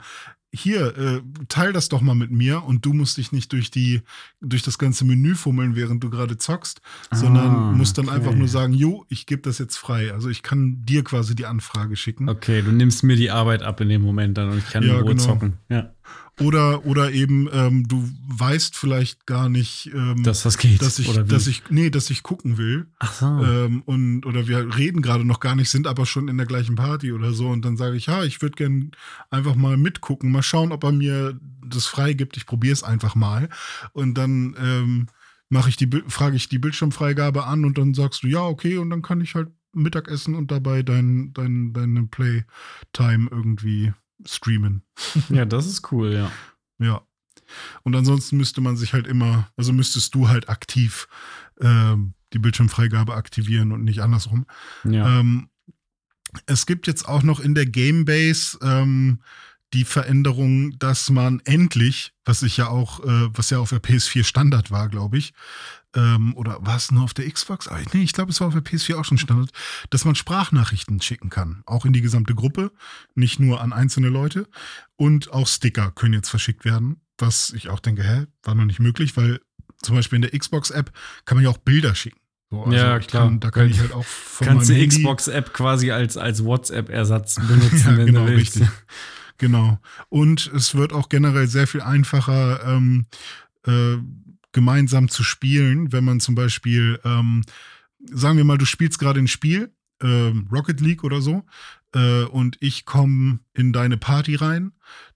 hier, äh, teil das doch mal mit mir und du musst dich nicht durch die, durch das ganze Menü fummeln, während du gerade zockst, sondern Ah, musst dann okay. einfach nur sagen, jo, ich gebe das jetzt frei. Also ich kann dir quasi die Anfrage schicken. Okay, du nimmst mir die Arbeit ab in dem Moment dann und ich kann Ja, in Ruhe genau. zocken. Ja, Oder, oder eben, ähm, du weißt vielleicht gar nicht, ähm, dass das geht. dass ich, oder wie? dass ich, nee, dass ich gucken will. Ach so. Ähm, und, oder wir reden gerade noch gar nicht, sind aber schon in der gleichen Party oder so. Und dann sage ich, ja, ich würde gern einfach mal mitgucken, mal schauen, ob er mir das freigibt. Ich probiere es einfach mal. Und dann ähm, mache ich die, frage ich die Bildschirmfreigabe an und dann sagst du, ja, okay, und dann kann ich halt Mittagessen und dabei dein, dein, deine Playtime irgendwie streamen. (laughs) ja, das ist cool, ja. Ja. Und ansonsten müsste man sich halt immer, also müsstest du halt aktiv ähm, die Bildschirmfreigabe aktivieren und nicht andersrum. Ja. Ähm, es gibt jetzt auch noch in der Gamebase ähm, die Veränderung, dass man endlich, was ich ja auch, äh, was ja auf der PS4 Standard war, glaube ich, ähm, oder war es nur auf der Xbox? Ah, nee, ich glaube, es war auf der PS4 auch schon Standard, dass man Sprachnachrichten schicken kann. Auch in die gesamte Gruppe, nicht nur an einzelne Leute. Und auch Sticker können jetzt verschickt werden, was ich auch denke, hä, war noch nicht möglich, weil zum Beispiel in der Xbox-App kann man ja auch Bilder schicken. So, also ja, klar. Kann, da kann ich halt auch von Kannst die Xbox-App quasi als, als WhatsApp-Ersatz (laughs) benutzen, ja, wenn genau, du willst. Richtig. Genau. Und es wird auch generell sehr viel einfacher, ähm, äh, gemeinsam zu spielen, wenn man zum Beispiel, ähm, sagen wir mal, du spielst gerade ein Spiel, äh, Rocket League oder so, äh, und ich komme in deine Party rein,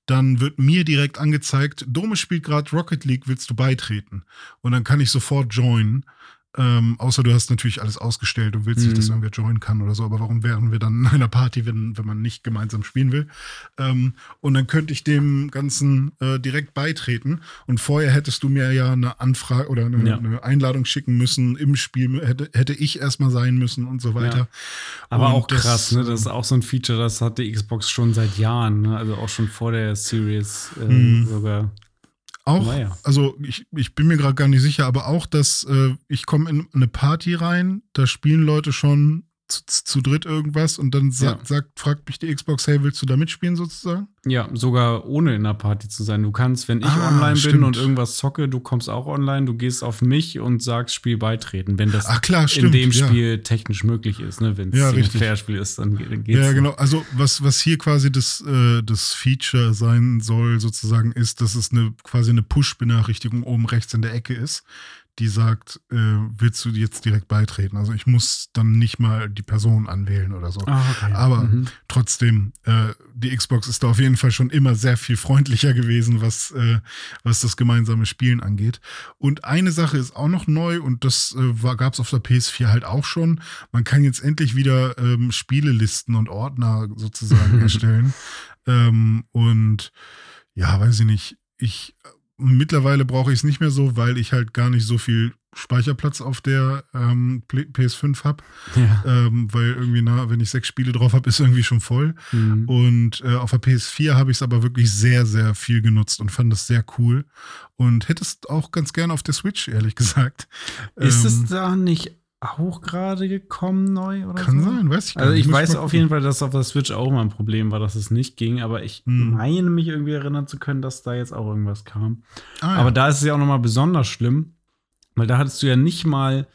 dann wird mir direkt angezeigt, Dome spielt gerade Rocket League, willst du beitreten? Und dann kann ich sofort joinen. Ähm, außer du hast natürlich alles ausgestellt und willst mhm. nicht, dass irgendwer joinen kann oder so. Aber warum wären wir dann in einer Party, wenn, wenn man nicht gemeinsam spielen will? Ähm, und dann könnte ich dem Ganzen äh, direkt beitreten. Und vorher hättest du mir ja eine Anfrage oder eine, ja. eine Einladung schicken müssen. Im Spiel hätte, hätte ich erstmal sein müssen und so weiter. Ja. Aber und auch das, krass, ne? Das ist auch so ein Feature, das hat die Xbox schon seit Jahren. Ne? Also auch schon vor der Series äh, mhm. sogar. Auch, naja. also ich, ich bin mir gerade gar nicht sicher, aber auch, dass äh, ich komme in eine Party rein, da spielen Leute schon zu, zu dritt irgendwas und dann sa ja. sagt, fragt mich die Xbox, hey, willst du da mitspielen sozusagen? Ja, sogar ohne in der Party zu sein. Du kannst, wenn ich ah, online stimmt. bin und irgendwas zocke, du kommst auch online, du gehst auf mich und sagst Spiel beitreten, wenn das Ach, klar, in dem Spiel ja. technisch möglich ist. Ne? Wenn es ja, ein Fair-Spiel ist, dann geht's. Ja, genau. Also was, was hier quasi das, äh, das Feature sein soll, sozusagen, ist, dass es eine quasi eine Push-Benachrichtigung oben rechts in der Ecke ist die sagt, äh, willst du jetzt direkt beitreten? Also ich muss dann nicht mal die Person anwählen oder so. Ah, okay. Aber mhm. trotzdem, äh, die Xbox ist da auf jeden Fall schon immer sehr viel freundlicher gewesen, was, äh, was das gemeinsame Spielen angeht. Und eine Sache ist auch noch neu und das äh, gab es auf der PS4 halt auch schon. Man kann jetzt endlich wieder ähm, Spielelisten und Ordner sozusagen (laughs) erstellen. Ähm, und ja, weiß ich nicht. Ich Mittlerweile brauche ich es nicht mehr so, weil ich halt gar nicht so viel Speicherplatz auf der ähm, PS5 habe. Ja. Ähm, weil irgendwie, na, wenn ich sechs Spiele drauf habe, ist irgendwie schon voll. Mhm. Und äh, auf der PS4 habe ich es aber wirklich sehr, sehr viel genutzt und fand das sehr cool. Und hätte es auch ganz gerne auf der Switch, ehrlich gesagt. Ist ähm, es da nicht auch gerade gekommen neu oder Kann so? sein, weiß ich gar Also ich weiß auf jeden Fall, dass auf der Switch auch mal ein Problem war, dass es nicht ging, aber ich hm. meine mich irgendwie erinnern zu können, dass da jetzt auch irgendwas kam. Ah, ja. Aber da ist es ja auch noch mal besonders schlimm, weil da hattest du ja nicht mal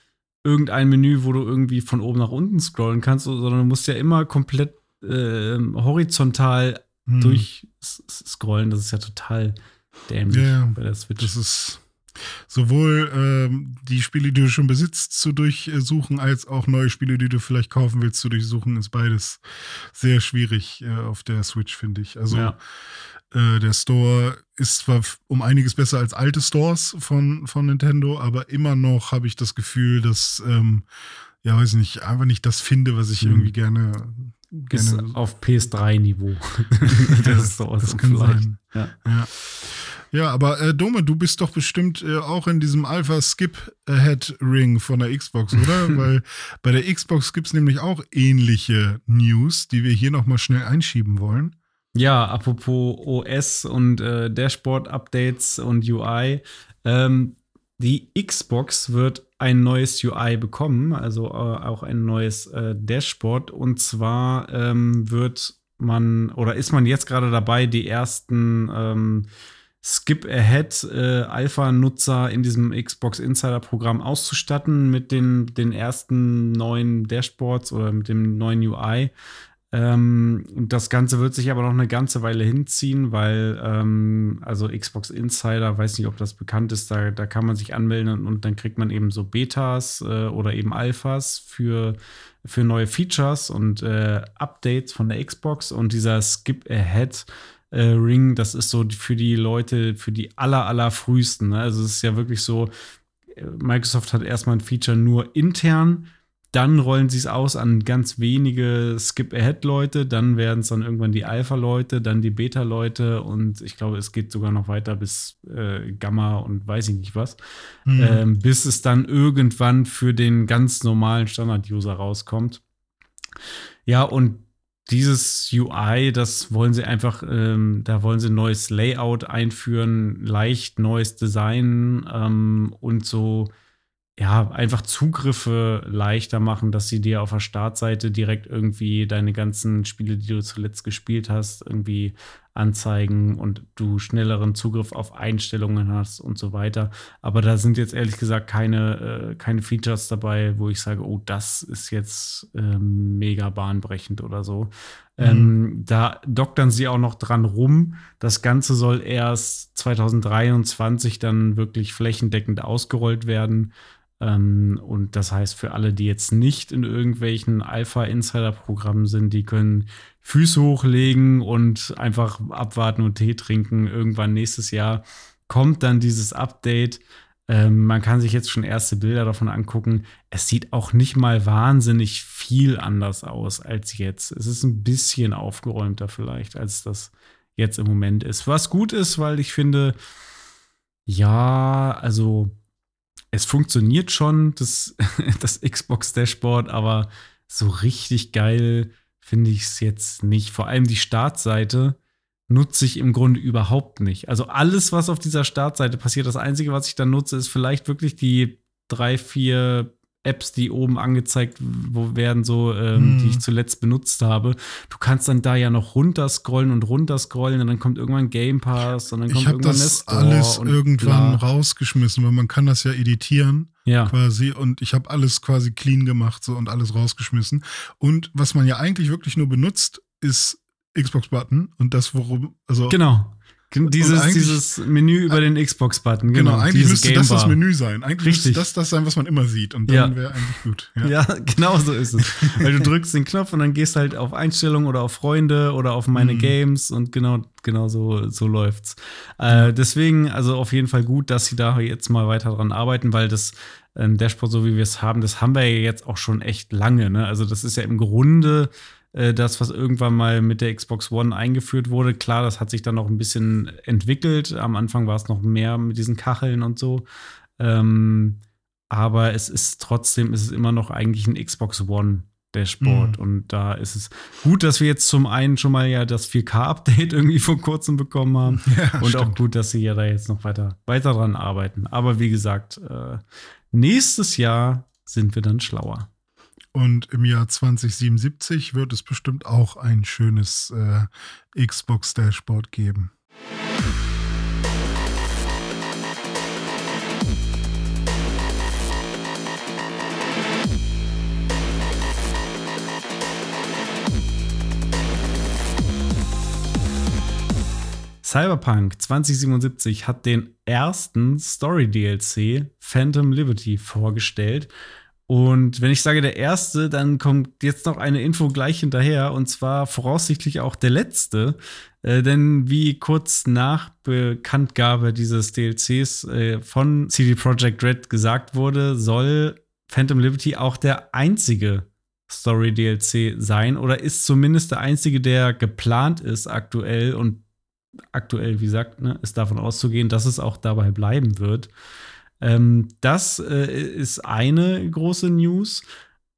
irgendein Menü, wo du irgendwie von oben nach unten scrollen kannst, sondern du musst ja immer komplett äh, horizontal hm. durchscrollen. Das ist ja total dämlich ja, bei der Switch. Das ist sowohl ähm, die Spiele, die du schon besitzt, zu durchsuchen, als auch neue Spiele, die du vielleicht kaufen willst, zu durchsuchen, ist beides sehr schwierig äh, auf der Switch, finde ich. Also ja. äh, der Store ist zwar um einiges besser als alte Stores von, von Nintendo, aber immer noch habe ich das Gefühl, dass, ähm, ja, weiß ich nicht, einfach nicht das finde, was ich mhm. irgendwie gerne ist auf PS3-Niveau. (laughs) das, das kann sein. Ja. ja. Ja, aber äh, Dome, du bist doch bestimmt äh, auch in diesem Alpha Skip Ahead Ring von der Xbox, oder? (laughs) Weil bei der Xbox gibt es nämlich auch ähnliche News, die wir hier nochmal schnell einschieben wollen. Ja, apropos OS und äh, Dashboard-Updates und UI. Ähm, die Xbox wird ein neues UI bekommen, also äh, auch ein neues äh, Dashboard. Und zwar ähm, wird man oder ist man jetzt gerade dabei, die ersten ähm, Skip Ahead äh, Alpha-Nutzer in diesem Xbox Insider-Programm auszustatten mit den, den ersten neuen Dashboards oder mit dem neuen UI. Ähm, das Ganze wird sich aber noch eine ganze Weile hinziehen, weil ähm, also Xbox Insider, weiß nicht, ob das bekannt ist, da, da kann man sich anmelden und, und dann kriegt man eben so Betas äh, oder eben Alphas für, für neue Features und äh, Updates von der Xbox und dieser Skip Ahead äh, Ring, das ist so für die Leute, für die aller, aller frühesten. Ne? Also es ist ja wirklich so, äh, Microsoft hat erstmal ein Feature nur intern, dann rollen sie es aus an ganz wenige Skip-Ahead-Leute, dann werden es dann irgendwann die Alpha-Leute, dann die Beta-Leute und ich glaube, es geht sogar noch weiter bis äh, Gamma und weiß ich nicht was, mhm. ähm, bis es dann irgendwann für den ganz normalen Standard-User rauskommt. Ja, und dieses UI, das wollen sie einfach, ähm, da wollen sie ein neues Layout einführen, leicht neues Design ähm, und so, ja, einfach Zugriffe leichter machen, dass sie dir auf der Startseite direkt irgendwie deine ganzen Spiele, die du zuletzt gespielt hast, irgendwie anzeigen und du schnelleren Zugriff auf Einstellungen hast und so weiter. Aber da sind jetzt ehrlich gesagt keine, äh, keine Features dabei, wo ich sage, oh, das ist jetzt äh, mega bahnbrechend oder so. Mhm. Ähm, da doktern sie auch noch dran rum. Das Ganze soll erst 2023 dann wirklich flächendeckend ausgerollt werden. Ähm, und das heißt, für alle, die jetzt nicht in irgendwelchen Alpha-Insider-Programmen sind, die können Füße hochlegen und einfach abwarten und Tee trinken. Irgendwann nächstes Jahr kommt dann dieses Update. Ähm, man kann sich jetzt schon erste Bilder davon angucken. Es sieht auch nicht mal wahnsinnig viel anders aus als jetzt. Es ist ein bisschen aufgeräumter vielleicht, als das jetzt im Moment ist. Was gut ist, weil ich finde, ja, also es funktioniert schon, das, (laughs) das Xbox Dashboard, aber so richtig geil finde ich es jetzt nicht. Vor allem die Startseite nutze ich im Grunde überhaupt nicht. Also alles, was auf dieser Startseite passiert, das Einzige, was ich dann nutze, ist vielleicht wirklich die drei, vier Apps, die oben angezeigt werden, so ähm, hm. die ich zuletzt benutzt habe. Du kannst dann da ja noch runterscrollen und runterscrollen und dann kommt irgendwann Game Pass und dann kommt ich irgendwann das alles irgendwann bla. rausgeschmissen, weil man kann das ja editieren ja. quasi und ich habe alles quasi clean gemacht so und alles rausgeschmissen. Und was man ja eigentlich wirklich nur benutzt, ist Xbox-Button und das, worum, also genau. Dieses, dieses Menü über den Xbox-Button. Genau, genau eigentlich müsste Game das das Menü sein. Eigentlich Richtig. müsste das das sein, was man immer sieht. Und dann ja. wäre eigentlich gut. Ja. ja. (laughs) genau so ist es. Weil du drückst den Knopf und dann gehst halt auf Einstellungen oder auf Freunde oder auf meine mhm. Games und genau, genau so, so läuft's. Äh, deswegen, also auf jeden Fall gut, dass sie da jetzt mal weiter dran arbeiten, weil das ähm, Dashboard, so wie wir es haben, das haben wir ja jetzt auch schon echt lange. Ne? Also, das ist ja im Grunde das, was irgendwann mal mit der Xbox One eingeführt wurde. Klar, das hat sich dann noch ein bisschen entwickelt. Am Anfang war es noch mehr mit diesen Kacheln und so. Ähm, aber es ist trotzdem, es ist immer noch eigentlich ein Xbox One Dashboard. Mhm. Und da ist es gut, dass wir jetzt zum einen schon mal ja das 4K-Update (laughs) irgendwie vor kurzem bekommen haben. (laughs) Ja, und stimmt. auch gut, dass sie ja da jetzt noch weiter, weiter dran arbeiten. Aber wie gesagt, äh, nächstes Jahr sind wir dann schlauer. Und im Jahr 2077 wird es bestimmt auch ein schönes äh, Xbox-Dashboard geben. Cyberpunk 2077 hat den ersten Story-DLC Phantom Liberty vorgestellt. Und wenn ich sage der erste, dann kommt jetzt noch eine Info gleich hinterher und zwar voraussichtlich auch der letzte. Äh, denn wie kurz nach Bekanntgabe dieses DLCs äh, von CD Projekt Red gesagt wurde, soll Phantom Liberty auch der einzige Story DLC sein oder ist zumindest der einzige, der geplant ist aktuell und aktuell, wie gesagt, ne, ist davon auszugehen, dass es auch dabei bleiben wird. Ähm, das äh, ist eine große News.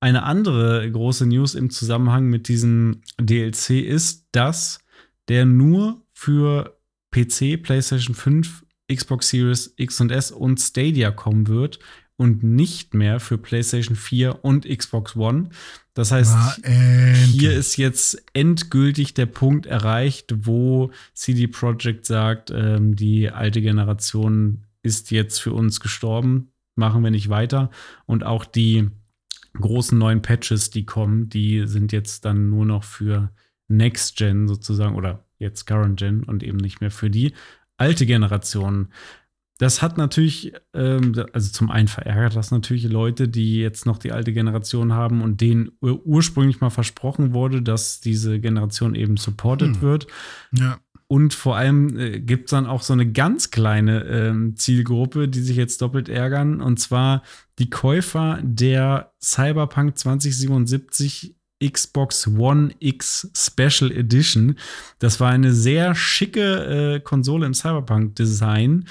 Eine andere große News im Zusammenhang mit diesem DLC ist, dass der nur für PC, PlayStation 5, Xbox Series X und S und Stadia kommen wird und nicht mehr für PlayStation 4 und Xbox One. Das heißt, hier ist jetzt endgültig der Punkt erreicht, wo CD Projekt sagt, ähm, die alte Generation ist jetzt für uns gestorben, machen wir nicht weiter. Und auch die großen neuen Patches, die kommen, die sind jetzt dann nur noch für Next Gen sozusagen oder jetzt Current Gen und eben nicht mehr für die alte Generation. Das hat natürlich, ähm, also zum einen verärgert das natürlich Leute, die jetzt noch die alte Generation haben und denen ursprünglich mal versprochen wurde, dass diese Generation eben supported hm. wird. Ja. Und vor allem äh, gibt es dann auch so eine ganz kleine äh, Zielgruppe, die sich jetzt doppelt ärgern. Und zwar die Käufer der Cyberpunk 2077 Xbox One X Special Edition. Das war eine sehr schicke äh, Konsole im Cyberpunk-Design.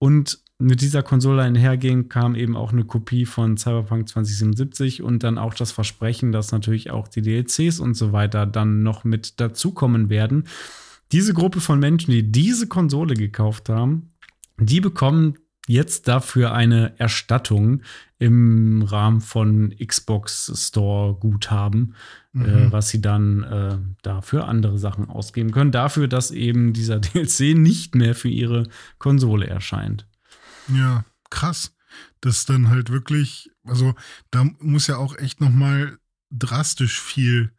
Und mit dieser Konsole einherging, kam eben auch eine Kopie von Cyberpunk 2077 und dann auch das Versprechen, dass natürlich auch die DLCs und so weiter dann noch mit dazukommen werden. Diese Gruppe von Menschen, die diese Konsole gekauft haben, die bekommen jetzt dafür eine Erstattung im Rahmen von Xbox Store Guthaben, mhm. äh, was sie dann äh, dafür andere Sachen ausgeben können. Dafür, dass eben dieser (laughs) DLC nicht mehr für ihre Konsole erscheint. Ja, krass. Das dann halt wirklich, also da muss ja auch echt noch mal drastisch viel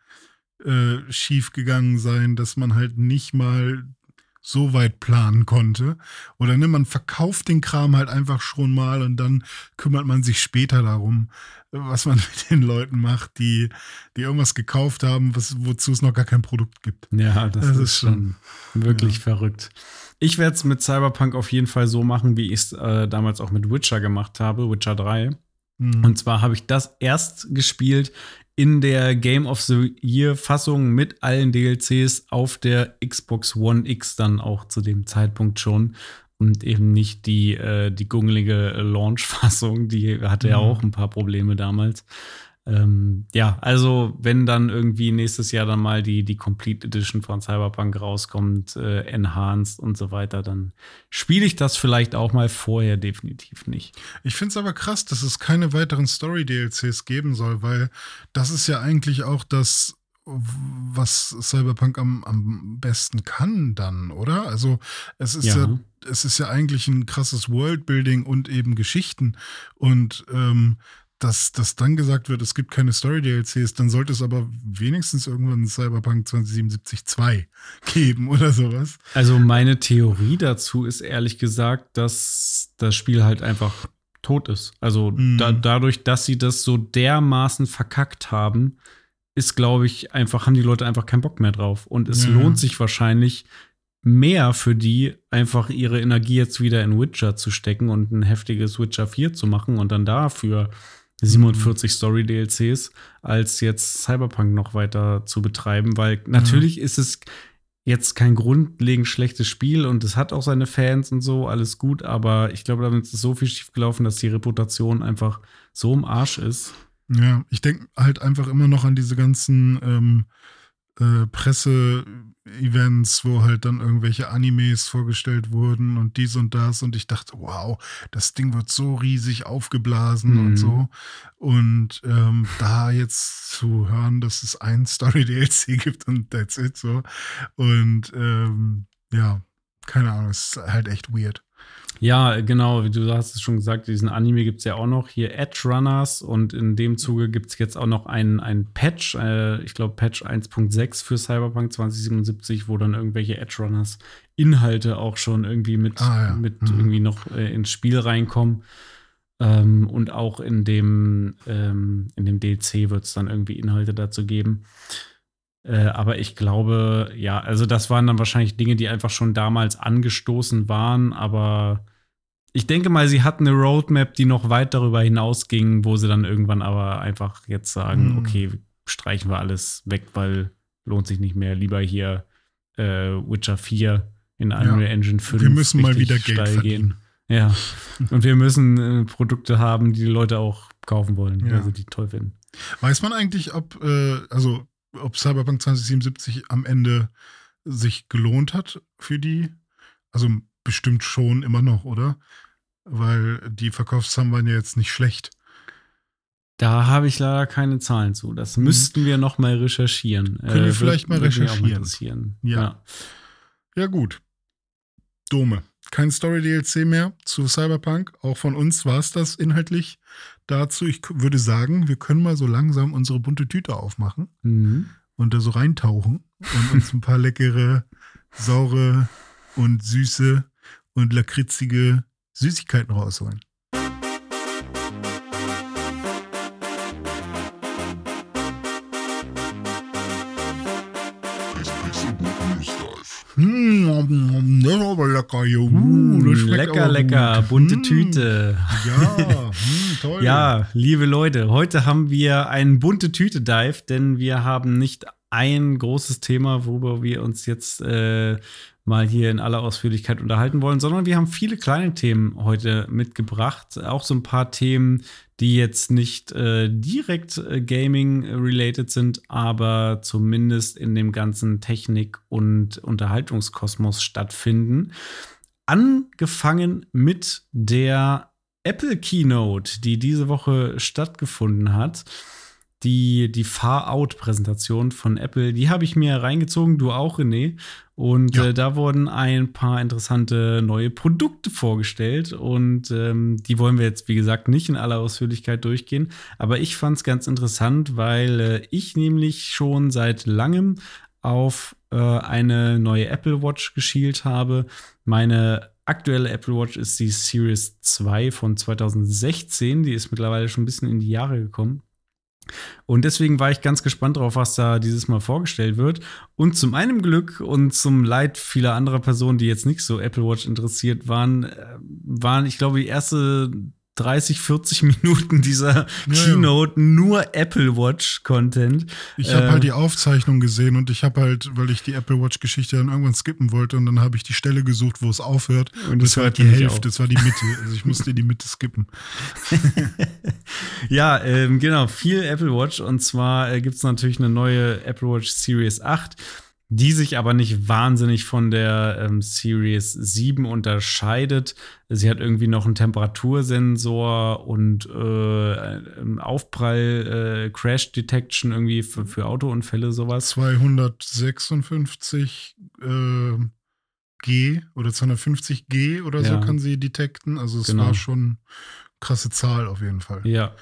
äh, schief gegangen sein, dass man halt nicht mal so weit planen konnte. Oder ne, man verkauft den Kram halt einfach schon mal und dann kümmert man sich später darum, was man (laughs) mit den Leuten macht, die, die irgendwas gekauft haben, was, wozu es noch gar kein Produkt gibt. Ja, das, das ist, ist, schon wirklich ja. verrückt. Ich werde es mit Cyberpunk auf jeden Fall so machen, wie ich es äh, damals auch mit Witcher gemacht habe, Witcher 3. Mhm. Und zwar habe ich das erst gespielt in der Game of the Year Fassung mit allen DLCs auf der Xbox One X dann auch zu dem Zeitpunkt schon und eben nicht die, äh, die gungelige Launch-Fassung, die hatte ja mhm. auch ein paar Probleme damals. Ähm, ja, also wenn dann irgendwie nächstes Jahr dann mal die, die Complete Edition von Cyberpunk rauskommt, äh, Enhanced und so weiter, dann spiele ich das vielleicht auch mal vorher definitiv nicht. Ich finde es aber krass, dass es keine weiteren Story-DLCs geben soll, weil das ist ja eigentlich auch das, was Cyberpunk am, am besten kann dann, oder? Also es ist ja. ja es ist ja eigentlich ein krasses Worldbuilding und eben Geschichten. Und ähm, dass, dass dann gesagt wird, es gibt keine Story-DLCs, dann sollte es aber wenigstens irgendwann Cyberpunk 2077 2 geben oder sowas. Also meine Theorie dazu ist ehrlich gesagt, dass das Spiel halt einfach tot ist. Also mm. da, dadurch, dass sie das so dermaßen verkackt haben, ist, glaube ich, einfach, haben die Leute einfach keinen Bock mehr drauf. Und es ja. lohnt sich wahrscheinlich mehr für die, einfach ihre Energie jetzt wieder in Witcher zu stecken und ein heftiges Witcher 4 zu machen und dann dafür 47 Story-DLCs, als jetzt Cyberpunk noch weiter zu betreiben, weil natürlich mhm. ist es jetzt kein grundlegend schlechtes Spiel und es hat auch seine Fans und so, alles gut, aber ich glaube, damit ist so viel schiefgelaufen, dass die Reputation einfach so im Arsch ist. Ja, ich denke halt einfach immer noch an diese ganzen ähm, äh, Presse-Events, wo halt dann irgendwelche Animes vorgestellt wurden und dies und das. Und ich dachte, wow, das Ding wird so riesig aufgeblasen mhm. und so. Und ähm, da jetzt zu hören, dass es ein Story-DLC (laughs) gibt und that's it so. Und ähm, ja, keine Ahnung, es ist halt echt weird. Ja, genau, wie du hast es schon gesagt, diesen Anime gibt es ja auch noch hier Edge Runners und in dem Zuge gibt es jetzt auch noch einen, Patch, äh, ich glaube Patch 1.6 für Cyberpunk 2077, wo dann irgendwelche Edge Runners Inhalte auch schon irgendwie mit, ah, ja. mit mhm. irgendwie noch äh, ins Spiel reinkommen. Ähm, und auch in dem, ähm, in dem DLC wird es dann irgendwie Inhalte dazu geben. Äh, aber ich glaube, ja, also das waren dann wahrscheinlich Dinge, die einfach schon damals angestoßen waren, aber ich denke mal, sie hatten eine Roadmap, die noch weit darüber hinausging, wo sie dann irgendwann aber einfach jetzt sagen, mhm. okay, streichen wir alles weg, weil lohnt sich nicht mehr. Lieber hier äh, Witcher 4 in Unreal ja. Engine 5. Wir müssen mal wieder Geld verdienen. Gehen. Ja. Und wir müssen äh, Produkte haben, die die Leute auch kaufen wollen, ja. weil sie die toll finden. Weiß man eigentlich, ob, äh, also, ob Cyberpunk 2077 am Ende sich gelohnt hat für die? Also bestimmt schon immer noch, oder? Weil die Verkaufszahlen waren ja jetzt nicht schlecht. Da habe ich leider keine Zahlen zu. Das mhm. müssten wir noch mal recherchieren. Können äh, wir vielleicht mal recherchieren. Mal ja. ja. Ja, gut. Dome. Kein Story-DLC mehr zu Cyberpunk. Auch von uns war es das inhaltlich dazu. Ich würde sagen, wir können mal so langsam unsere bunte Tüte aufmachen mhm. und da so reintauchen und uns ein paar leckere, saure und süße und lakritzige Süßigkeiten rausholen. Mmh, das ist aber lecker hier. Uh, lecker, lecker, bunte mmh. Tüte. Ja, mmh, toll. (laughs) ja, liebe Leute, heute haben wir einen bunte Tüte-Dive, denn wir haben nicht ein großes Thema, worüber wir uns jetzt äh, mal hier in aller Ausführlichkeit unterhalten wollen, sondern wir haben viele kleine Themen heute mitgebracht. Auch so ein paar Themen, die jetzt nicht äh, direkt äh, Gaming-related sind, aber zumindest in dem ganzen Technik- und Unterhaltungskosmos stattfinden. Angefangen mit der Apple Keynote, die diese Woche stattgefunden hat die, die Far-Out-Präsentation von Apple, die habe ich mir reingezogen, du auch, René. Und ja. äh, da wurden ein paar interessante neue Produkte vorgestellt. Und ähm, die wollen wir jetzt, wie gesagt, nicht in aller Ausführlichkeit durchgehen. Aber ich fand es ganz interessant, weil äh, ich nämlich schon seit langem auf äh, eine neue Apple Watch geschielt habe. Meine aktuelle Apple Watch ist die Series 2 von 2016. Die ist mittlerweile schon ein bisschen in die Jahre gekommen. Und deswegen war ich ganz gespannt drauf, was da dieses Mal vorgestellt wird. Und zu meinem Glück und zum Leid vieler anderer Personen, die jetzt nicht so Apple Watch interessiert waren, äh, waren, ich glaube, die erste 30, 40 (laughs) Minuten dieser ja, Keynote ja. nur Apple Watch Content. Ich habe äh, halt die Aufzeichnung gesehen und ich habe halt, weil ich die Apple Watch Geschichte dann irgendwann skippen wollte und dann habe ich die Stelle gesucht, wo es aufhört. Und das, war halt die Hälfte, das war die Mitte. Also ich musste die Mitte skippen. (laughs) ja, ähm, genau, viel Apple Watch und zwar äh, gibt es natürlich eine neue Apple Watch Series 8 die sich aber nicht wahnsinnig von der ähm, Series 7 unterscheidet. Sie hat irgendwie noch einen Temperatursensor und äh, Aufprall, äh, Crash Detection irgendwie für, für Autounfälle, sowas. 256 äh, G oder 250 G oder ja. so kann sie detekten. Also es genau. war schon krasse Zahl auf jeden Fall. Ja.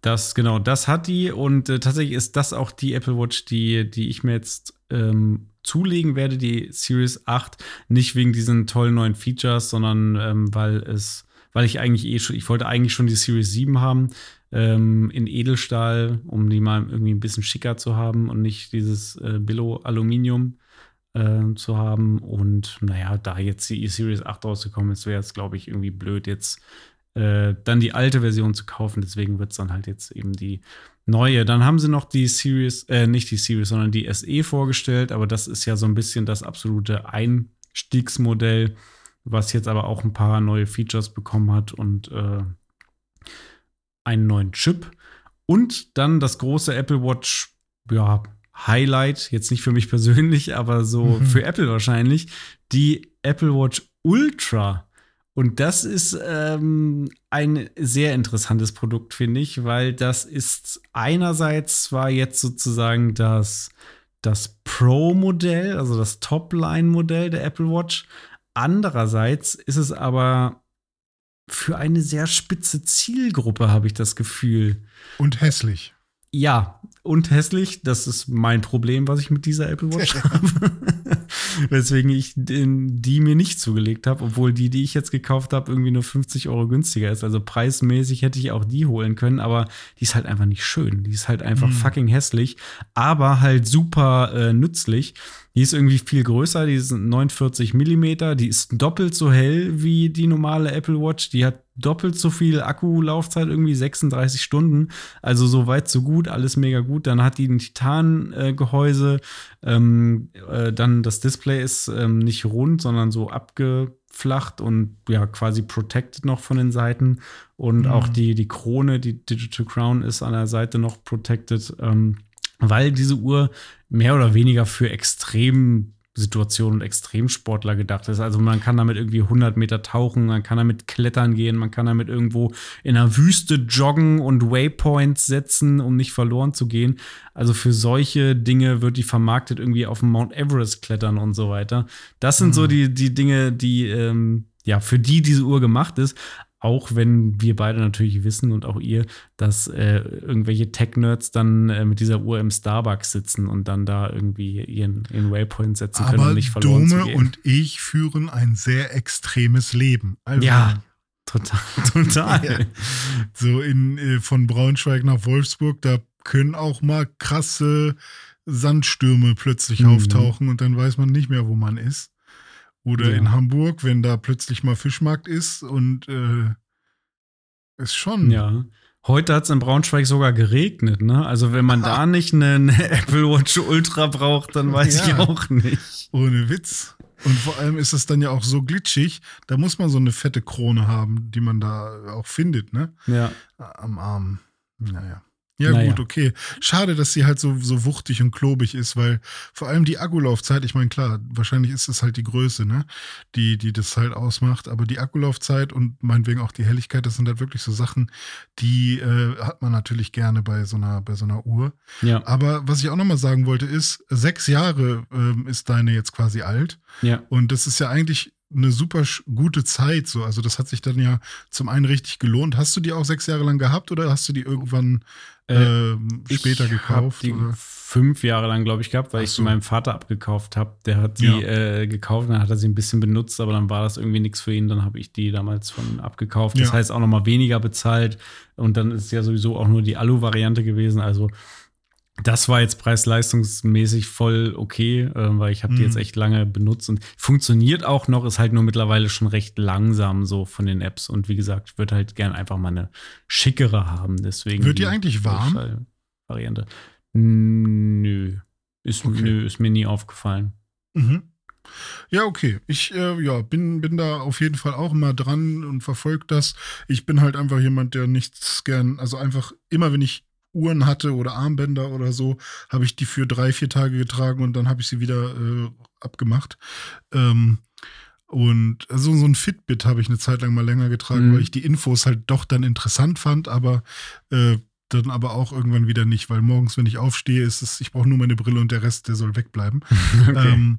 Das, genau, das hat die und äh, tatsächlich ist das auch die Apple Watch, die, die ich mir jetzt ähm, zulegen werde, die Series 8. Nicht wegen diesen tollen neuen Features, sondern ähm, weil es, weil ich eigentlich eh schon, ich wollte eigentlich schon die Series 7 haben ähm, in Edelstahl, um die mal irgendwie ein bisschen schicker zu haben und nicht dieses äh, Billo-Aluminium äh, zu haben. Und naja, da jetzt die Series 8 rausgekommen ist, wäre es, glaube ich, irgendwie blöd, jetzt äh, dann die alte Version zu kaufen. Deswegen wird es dann halt jetzt eben die neue. Dann haben sie noch die Series, äh, nicht die Series, sondern die SE vorgestellt, aber das ist ja so ein bisschen das absolute Einstiegsmodell, was jetzt aber auch ein paar neue Features bekommen hat und äh, einen neuen Chip. Und dann das große Apple Watch, ja, Highlight, jetzt nicht für mich persönlich, aber so mhm. für Apple wahrscheinlich, die Apple Watch Ultra und das ist ähm, ein sehr interessantes Produkt, finde ich, weil das ist einerseits zwar jetzt sozusagen das, das Pro-Modell, also das Top-Line-Modell der Apple Watch. Andererseits ist es aber für eine sehr spitze Zielgruppe, habe ich das Gefühl. Und hässlich. Ja, und hässlich. Das ist mein Problem, was ich mit dieser Apple Watch (laughs) habe. (laughs) Weswegen ich die mir nicht zugelegt habe, obwohl die, die ich jetzt gekauft habe, irgendwie nur 50 Euro günstiger ist. Also preismäßig hätte ich auch die holen können, aber die ist halt einfach nicht schön. Die ist halt einfach mhm. fucking hässlich, aber halt super äh, nützlich. Die ist irgendwie viel größer, die ist 49 Millimeter, die ist doppelt so hell wie die normale Apple Watch. Die hat doppelt so viel Akkulaufzeit, irgendwie 36 Stunden. Also so weit, so gut, alles mega gut. Dann hat die ein Titangehäuse. Ähm, äh, dann das Display ist ähm, nicht rund, sondern so abgeflacht und ja, quasi protected noch von den Seiten. Und mhm. auch die, die Krone, die Digital Crown ist an der Seite noch protected. Ähm, weil diese Uhr mehr oder weniger für extrem Situation und Extremsportler gedacht ist. Also man kann damit irgendwie 100 Meter tauchen, man kann damit klettern gehen, man kann damit irgendwo in einer Wüste joggen und Waypoints setzen, um nicht verloren zu gehen. Also für solche Dinge wird die vermarktet irgendwie auf dem Mount Everest klettern und so weiter. Das sind mhm. so die, die Dinge, die ähm, ja, für die diese Uhr gemacht ist. Auch wenn wir beide natürlich wissen und auch ihr, dass äh, irgendwelche Tech-Nerds dann äh, mit dieser Uhr im Starbucks sitzen und dann da irgendwie ihren, ihren Waypoint setzen können Aber und nicht verloren Dome zu gehen. und ich führen ein sehr extremes Leben. Also, ja, total, (laughs) total. ja. So in, äh, von Braunschweig nach Wolfsburg, da können auch mal krasse Sandstürme plötzlich mhm. auftauchen und dann weiß man nicht mehr, wo man ist. Oder ja. in Hamburg, wenn da plötzlich mal Fischmarkt ist und äh, ist schon. Ja. Heute hat es in Braunschweig sogar geregnet, ne? Also wenn man da nicht eine, eine, (laughs) Apple Watch Ultra braucht, dann weiß ja, ich auch nicht. Ohne Witz. Und vor allem ist es dann ja auch so glitschig, da muss man so eine fette Krone haben, die man da auch findet, ne? Ja. Am Arm. Naja. Ja, naja. gut, okay. Schade, dass sie halt so, so wuchtig und klobig ist, weil vor allem die Akkulaufzeit, ich meine, klar, wahrscheinlich ist es halt die Größe, ne, die, die das halt ausmacht, aber die Akkulaufzeit und meinetwegen auch die Helligkeit, das sind halt wirklich so Sachen, die äh, hat man natürlich gerne bei so einer, bei so einer Uhr. Ja. Aber was ich auch nochmal sagen wollte, ist, sechs Jahre ähm, ist deine jetzt quasi alt. Ja. Und das ist ja eigentlich eine super gute Zeit. So. Also das hat sich dann ja zum einen richtig gelohnt. Hast du die auch sechs Jahre lang gehabt oder hast du die irgendwann äh, später ich gekauft? Die oder? fünf Jahre lang, glaube ich, gehabt, weil Ach ich sie meinem Vater abgekauft habe. Der hat die ja. äh, gekauft, dann hat er sie ein bisschen benutzt, aber dann war das irgendwie nichts für ihn. Dann habe ich die damals von abgekauft. Das ja. heißt auch noch mal weniger bezahlt. Und dann ist ja sowieso auch nur die Alu-Variante gewesen. Also das war jetzt preis-leistungsmäßig voll okay, äh, weil ich habe die jetzt mhm. echt lange benutzt und funktioniert auch noch, ist halt nur mittlerweile schon recht langsam so von den Apps. Und wie gesagt, ich würde halt gern einfach mal eine schickere haben. Deswegen Wird die, die eigentlich warm? Variante. Nö. Ist, okay. nö, ist mir nie aufgefallen. Mhm. Ja, okay. Ich äh, ja, bin, bin da auf jeden Fall auch immer dran und verfolge das. Ich bin halt einfach jemand, der nichts gern, also einfach immer, wenn ich Uhren hatte oder Armbänder oder so, habe ich die für drei, vier Tage getragen und dann habe ich sie wieder äh, abgemacht. Ähm, und also so ein Fitbit habe ich eine Zeit lang mal länger getragen, mhm. weil ich die Infos halt doch dann interessant fand, aber äh, dann aber auch irgendwann wieder nicht, weil morgens, wenn ich aufstehe, ist es, ich brauche nur meine Brille und der Rest, der soll wegbleiben. (laughs) okay. ähm,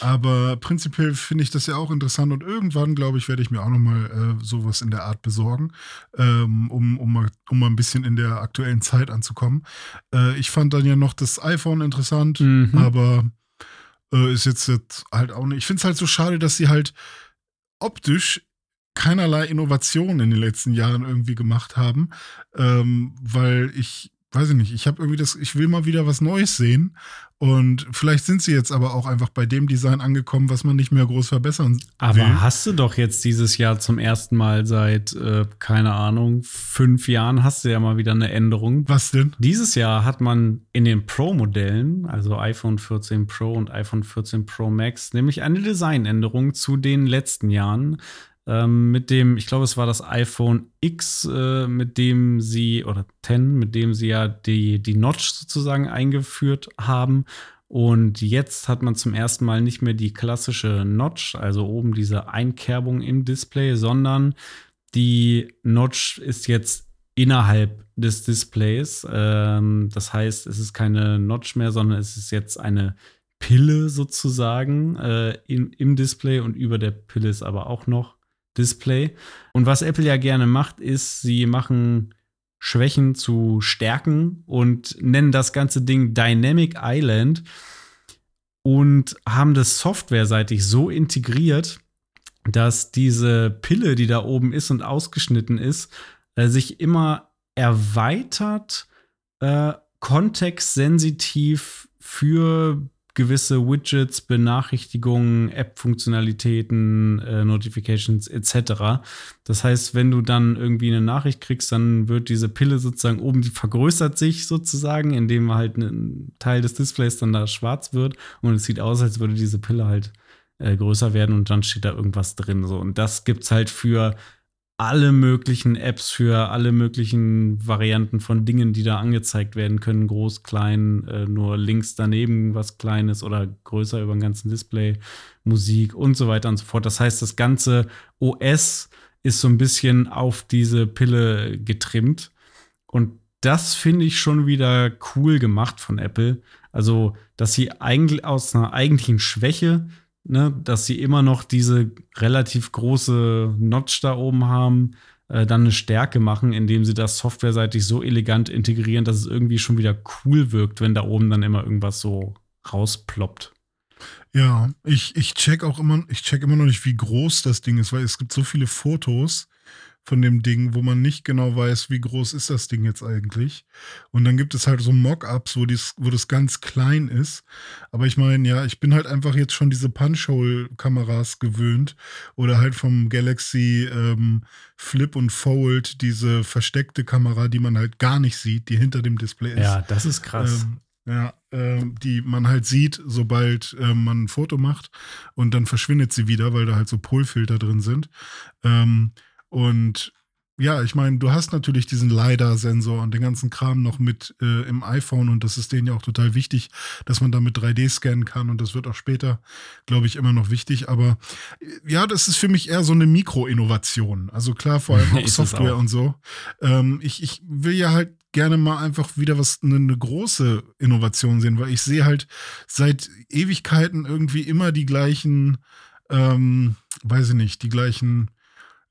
aber prinzipiell finde ich das ja auch interessant und irgendwann, glaube ich, werde ich mir auch nochmal äh, sowas in der Art besorgen, ähm, um, um, mal, um mal ein bisschen in der aktuellen Zeit anzukommen. Äh, ich fand dann ja noch das iPhone interessant, mhm. aber äh, ist jetzt, jetzt halt auch nicht. Ich finde es halt so schade, dass sie halt optisch keinerlei Innovation in den letzten Jahren irgendwie gemacht haben, ähm, weil ich weiß ich nicht, ich habe irgendwie das, ich will mal wieder was Neues sehen. Und vielleicht sind sie jetzt aber auch einfach bei dem Design angekommen, was man nicht mehr groß verbessern will. Aber hast du doch jetzt dieses Jahr zum ersten Mal seit, äh, keine Ahnung, fünf Jahren hast du ja mal wieder eine Änderung. Was denn? Dieses Jahr hat man in den Pro-Modellen, also iPhone 14 Pro und iPhone 14 Pro Max, nämlich eine Designänderung zu den letzten Jahren ähm, mit dem, ich glaube, es war das iPhone X, äh, mit dem sie, oder 10, mit dem sie ja die, die Notch sozusagen eingeführt haben. Und jetzt hat man zum ersten Mal nicht mehr die klassische Notch, also oben diese Einkerbung im Display, sondern die Notch ist jetzt innerhalb des Displays. Ähm, das heißt, es ist keine Notch mehr, sondern es ist jetzt eine Pille sozusagen äh, im, im Display und über der Pille ist aber auch noch Display. Und was Apple ja gerne macht, ist, sie machen Schwächen zu Stärken und nennen das ganze Ding Dynamic Island und haben das softwareseitig so integriert, dass diese Pille, die da oben ist und ausgeschnitten ist, äh, sich immer erweitert, äh, kontextsensitiv für gewisse Widgets, Benachrichtigungen, App-Funktionalitäten, äh, Notifications etc. Das heißt, wenn du dann irgendwie eine Nachricht kriegst, dann wird diese Pille sozusagen oben, die vergrößert sich sozusagen, indem halt ein Teil des Displays dann da schwarz wird und es sieht aus, als würde diese Pille halt äh, größer werden und dann steht da irgendwas drin. So. Und das gibt's halt für alle möglichen Apps für alle möglichen Varianten von Dingen, die da angezeigt werden können. Groß, klein, äh, nur links daneben was Kleines oder größer über den ganzen Display, Musik und so weiter und so fort. Das heißt, das ganze OS ist so ein bisschen auf diese Pille getrimmt. Und das finde ich schon wieder cool gemacht von Apple. Also, dass sie eigentlich aus einer eigentlichen Schwäche ne, dass sie immer noch diese relativ große Notch da oben haben, äh, dann eine Stärke machen, indem sie das softwareseitig so elegant integrieren, dass es irgendwie schon wieder cool wirkt, wenn da oben dann immer irgendwas so rausploppt. Ja, ich, ich check auch immer, ich check immer noch nicht, wie groß das Ding ist, weil es gibt so viele Fotos von dem Ding, wo man nicht genau weiß, wie groß ist das Ding jetzt eigentlich. Und dann gibt es halt so Mock-ups, wo, wo das ganz klein ist. Aber ich meine, ja, ich bin halt einfach jetzt schon diese Punch-Hole-Kameras gewöhnt oder halt vom Galaxy ähm, Flip und Fold diese versteckte Kamera, die man halt gar nicht sieht, die hinter dem Display ist. Ja, das ist krass. Ähm, ja, ähm, die man halt sieht, sobald ähm, man ein Foto macht und dann verschwindet sie wieder, weil da halt so Polfilter drin sind. Ähm, und ja, ich meine, du hast natürlich diesen LiDAR-Sensor und den ganzen Kram noch mit äh, im iPhone und das ist denen ja auch total wichtig, dass man damit 3D scannen kann und das wird auch später, glaube ich, immer noch wichtig. Aber äh, ja, das ist für mich eher so eine Mikro-Innovation. Also klar, vor allem (laughs) auch Software auch. und so. Ähm, ich, ich will ja halt gerne mal einfach wieder was, eine, eine große Innovation sehen, weil ich sehe halt seit Ewigkeiten irgendwie immer die gleichen, ähm, weiß ich nicht, die gleichen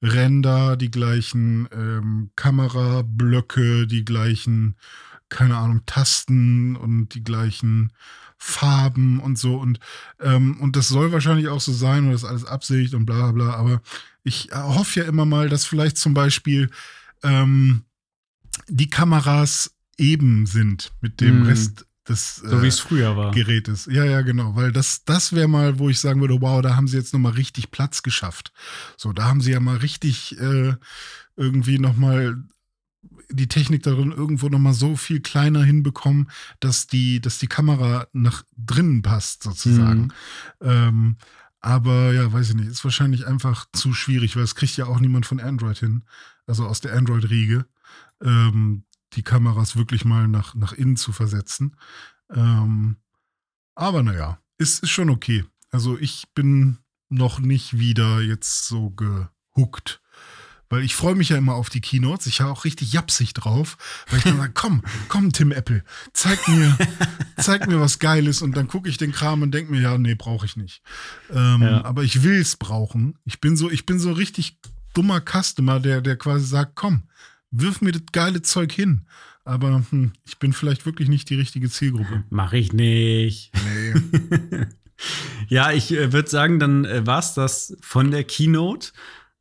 Ränder, die gleichen ähm, Kamerablöcke, die gleichen, keine Ahnung, Tasten und die gleichen Farben und so. Und, ähm, und das soll wahrscheinlich auch so sein und das ist alles Absicht und bla bla. Aber ich hoffe ja immer mal, dass vielleicht zum Beispiel ähm, die Kameras eben sind mit dem mm. Rest des so wie es äh, früher war. Gerätes. Ja, ja, genau. Weil das, das wäre mal, wo ich sagen würde, wow, da haben sie jetzt nochmal richtig Platz geschafft. So, da haben sie ja mal richtig äh, irgendwie nochmal die Technik darin irgendwo nochmal so viel kleiner hinbekommen, dass die, dass die Kamera nach drinnen passt, sozusagen. Mhm. Ähm, aber ja, weiß ich nicht, ist wahrscheinlich einfach zu schwierig, weil es kriegt ja auch niemand von Android hin, also aus der Android-Riege. Ähm, die Kameras wirklich mal nach, nach innen zu versetzen. Ähm, aber naja, ist, ist schon okay. Also ich bin noch nicht wieder jetzt so gehuckt. Weil ich freue mich ja immer auf die Keynotes. Ich habe auch richtig japsig drauf, weil ich dann sage, (laughs) komm, komm, Tim Apple, zeig mir, (laughs) zeig mir was Geiles und dann gucke ich den Kram und denke mir, ja, nee, brauche ich nicht. Ähm, ja. Aber ich will es brauchen. Ich bin so, ich bin so richtig dummer Customer, der, der quasi sagt, komm, wirf mir das geile Zeug hin. Aber hm, ich bin vielleicht wirklich nicht die richtige Zielgruppe. Mach ich nicht. Nee. (laughs) ja, ich äh, würde sagen, dann äh, war es das von der Keynote.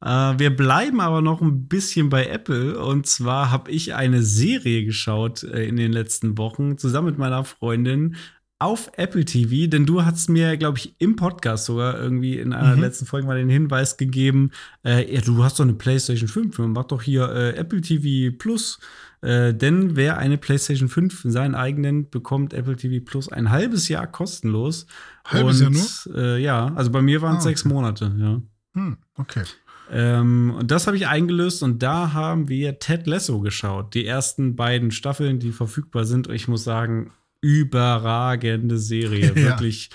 Äh, wir bleiben aber noch ein bisschen bei Apple. Und zwar habe ich eine Serie geschaut äh, in den letzten Wochen zusammen mit meiner Freundin auf Apple TV, denn du hast mir, glaube ich, im Podcast sogar irgendwie in einer mhm. der letzten Folge mal den Hinweis gegeben, äh, ja, du hast doch eine PlayStation 5, mach doch hier äh, Apple TV Plus. Äh, denn wer eine PlayStation 5 seinen eigenen bekommt Apple TV Plus ein halbes Jahr kostenlos. Halbes Und, Jahr nur? Äh, ja, also bei mir waren es ah, okay. sechs Monate, ja. Hm, okay. Ähm, und das habe ich eingelöst und da haben wir Ted Lasso geschaut. Die ersten beiden Staffeln, die verfügbar sind. Und ich muss sagen, überragende Serie. (laughs) Ja. Wirklich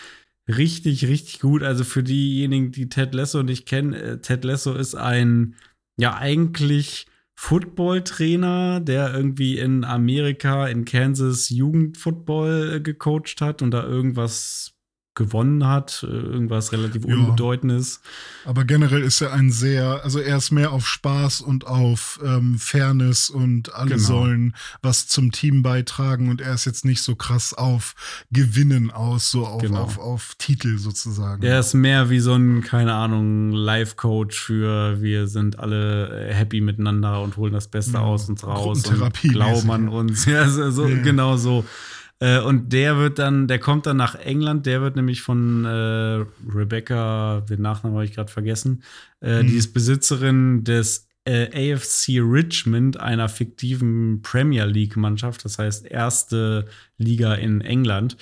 richtig, richtig gut. Also für diejenigen, die Ted Lasso nicht kennen, äh, Ted Lasso ist ein, ja, eigentlich Football-Trainer, der irgendwie in Amerika, in Kansas Jugendfootball äh, gecoacht hat und da irgendwas gewonnen hat, äh, irgendwas relativ ja. Unbedeutendes. Aber generell ist er ein sehr, also er ist mehr auf Spaß und auf ähm, Fairness und alle genau. sollen was zum Team beitragen und er ist jetzt nicht so krass auf Gewinnen aus, so auf, genau. auf, auf Titel sozusagen. Er ist mehr wie so ein, keine Ahnung, Life-Coach für wir sind alle äh, happy miteinander und holen das Beste ja. aus uns raus und glauben an uns. (laughs) Ja, so, so ja. genau so. Äh, und der wird dann, der kommt dann nach England, der wird nämlich von äh, Rebecca, den Nachnamen habe ich gerade vergessen, äh, mhm. die ist Besitzerin des äh, AFC Richmond, einer fiktiven Premier League-Mannschaft, das heißt erste Liga in England.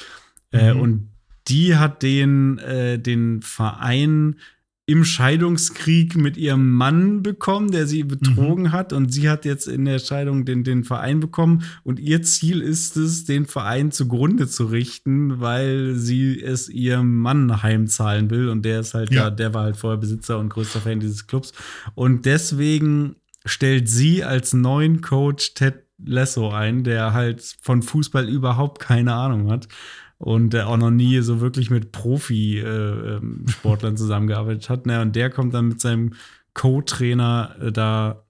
Äh, mhm. Und die hat den, den Verein im Scheidungskrieg mit ihrem Mann bekommen, der sie betrogen mhm. hat. Und sie hat jetzt in der Scheidung den, den Verein bekommen. Und ihr Ziel ist es, den Verein zugrunde zu richten, weil sie es ihrem Mann heimzahlen will. Und der ist halt, ja. der, der war halt vorher Besitzer und größter Fan dieses Clubs. Und deswegen stellt sie als neuen Coach Ted Lasso ein, der halt von Fußball überhaupt keine Ahnung hat und der auch noch nie so wirklich mit Profi-Sportlern äh, (laughs) zusammengearbeitet hat. Ne? Und der kommt dann mit seinem Co-Trainer äh, da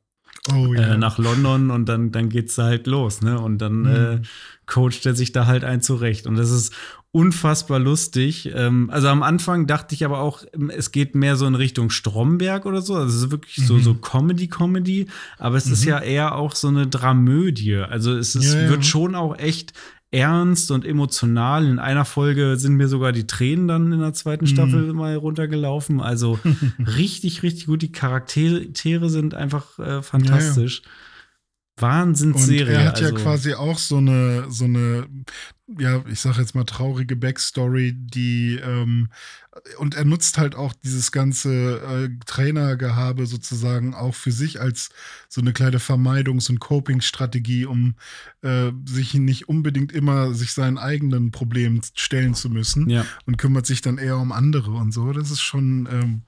oh, ja. äh, nach London und dann, dann geht's da halt los, ne? Und dann mhm. äh, coacht er sich da halt ein zurecht. Und das ist unfassbar lustig. Ähm, also am Anfang dachte ich aber auch, es geht mehr so in Richtung Stromberg oder so. Also es ist wirklich mhm. so, so Comedy-Comedy, aber es mhm. ist ja eher auch so eine Dramödie. Also es ist, ja, wird schon auch echt ernst und emotional. In einer Folge sind mir sogar die Tränen dann in der zweiten Staffel mm. mal runtergelaufen. Also (laughs) richtig, richtig gut. Die Charaktere sind einfach äh, fantastisch. Ja, ja. Wahnsinnsserie. Und er hat also. ja quasi auch so eine, so eine, ja, ich sag jetzt mal traurige Backstory, die ähm, und er nutzt halt auch dieses ganze äh, Trainergehabe sozusagen auch für sich als so eine kleine Vermeidungs- und Coping-Strategie, um äh, sich nicht unbedingt immer sich seinen eigenen Problemen stellen zu müssen ja. und kümmert sich dann eher um andere und so. Das ist schon ähm,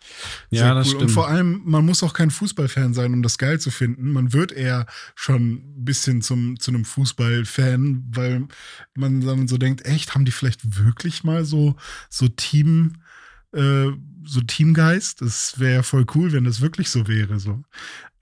sehr ja, das cool. Stimmt. Und vor allem, man muss auch kein Fußballfan sein, um das geil zu finden. Man wird eher schon ein bisschen zum, zu einem Fußballfan, weil man dann so denkt, echt, haben die vielleicht wirklich mal so, so Team- äh, so Teamgeist. Das wäre ja voll cool, wenn das wirklich so wäre. So.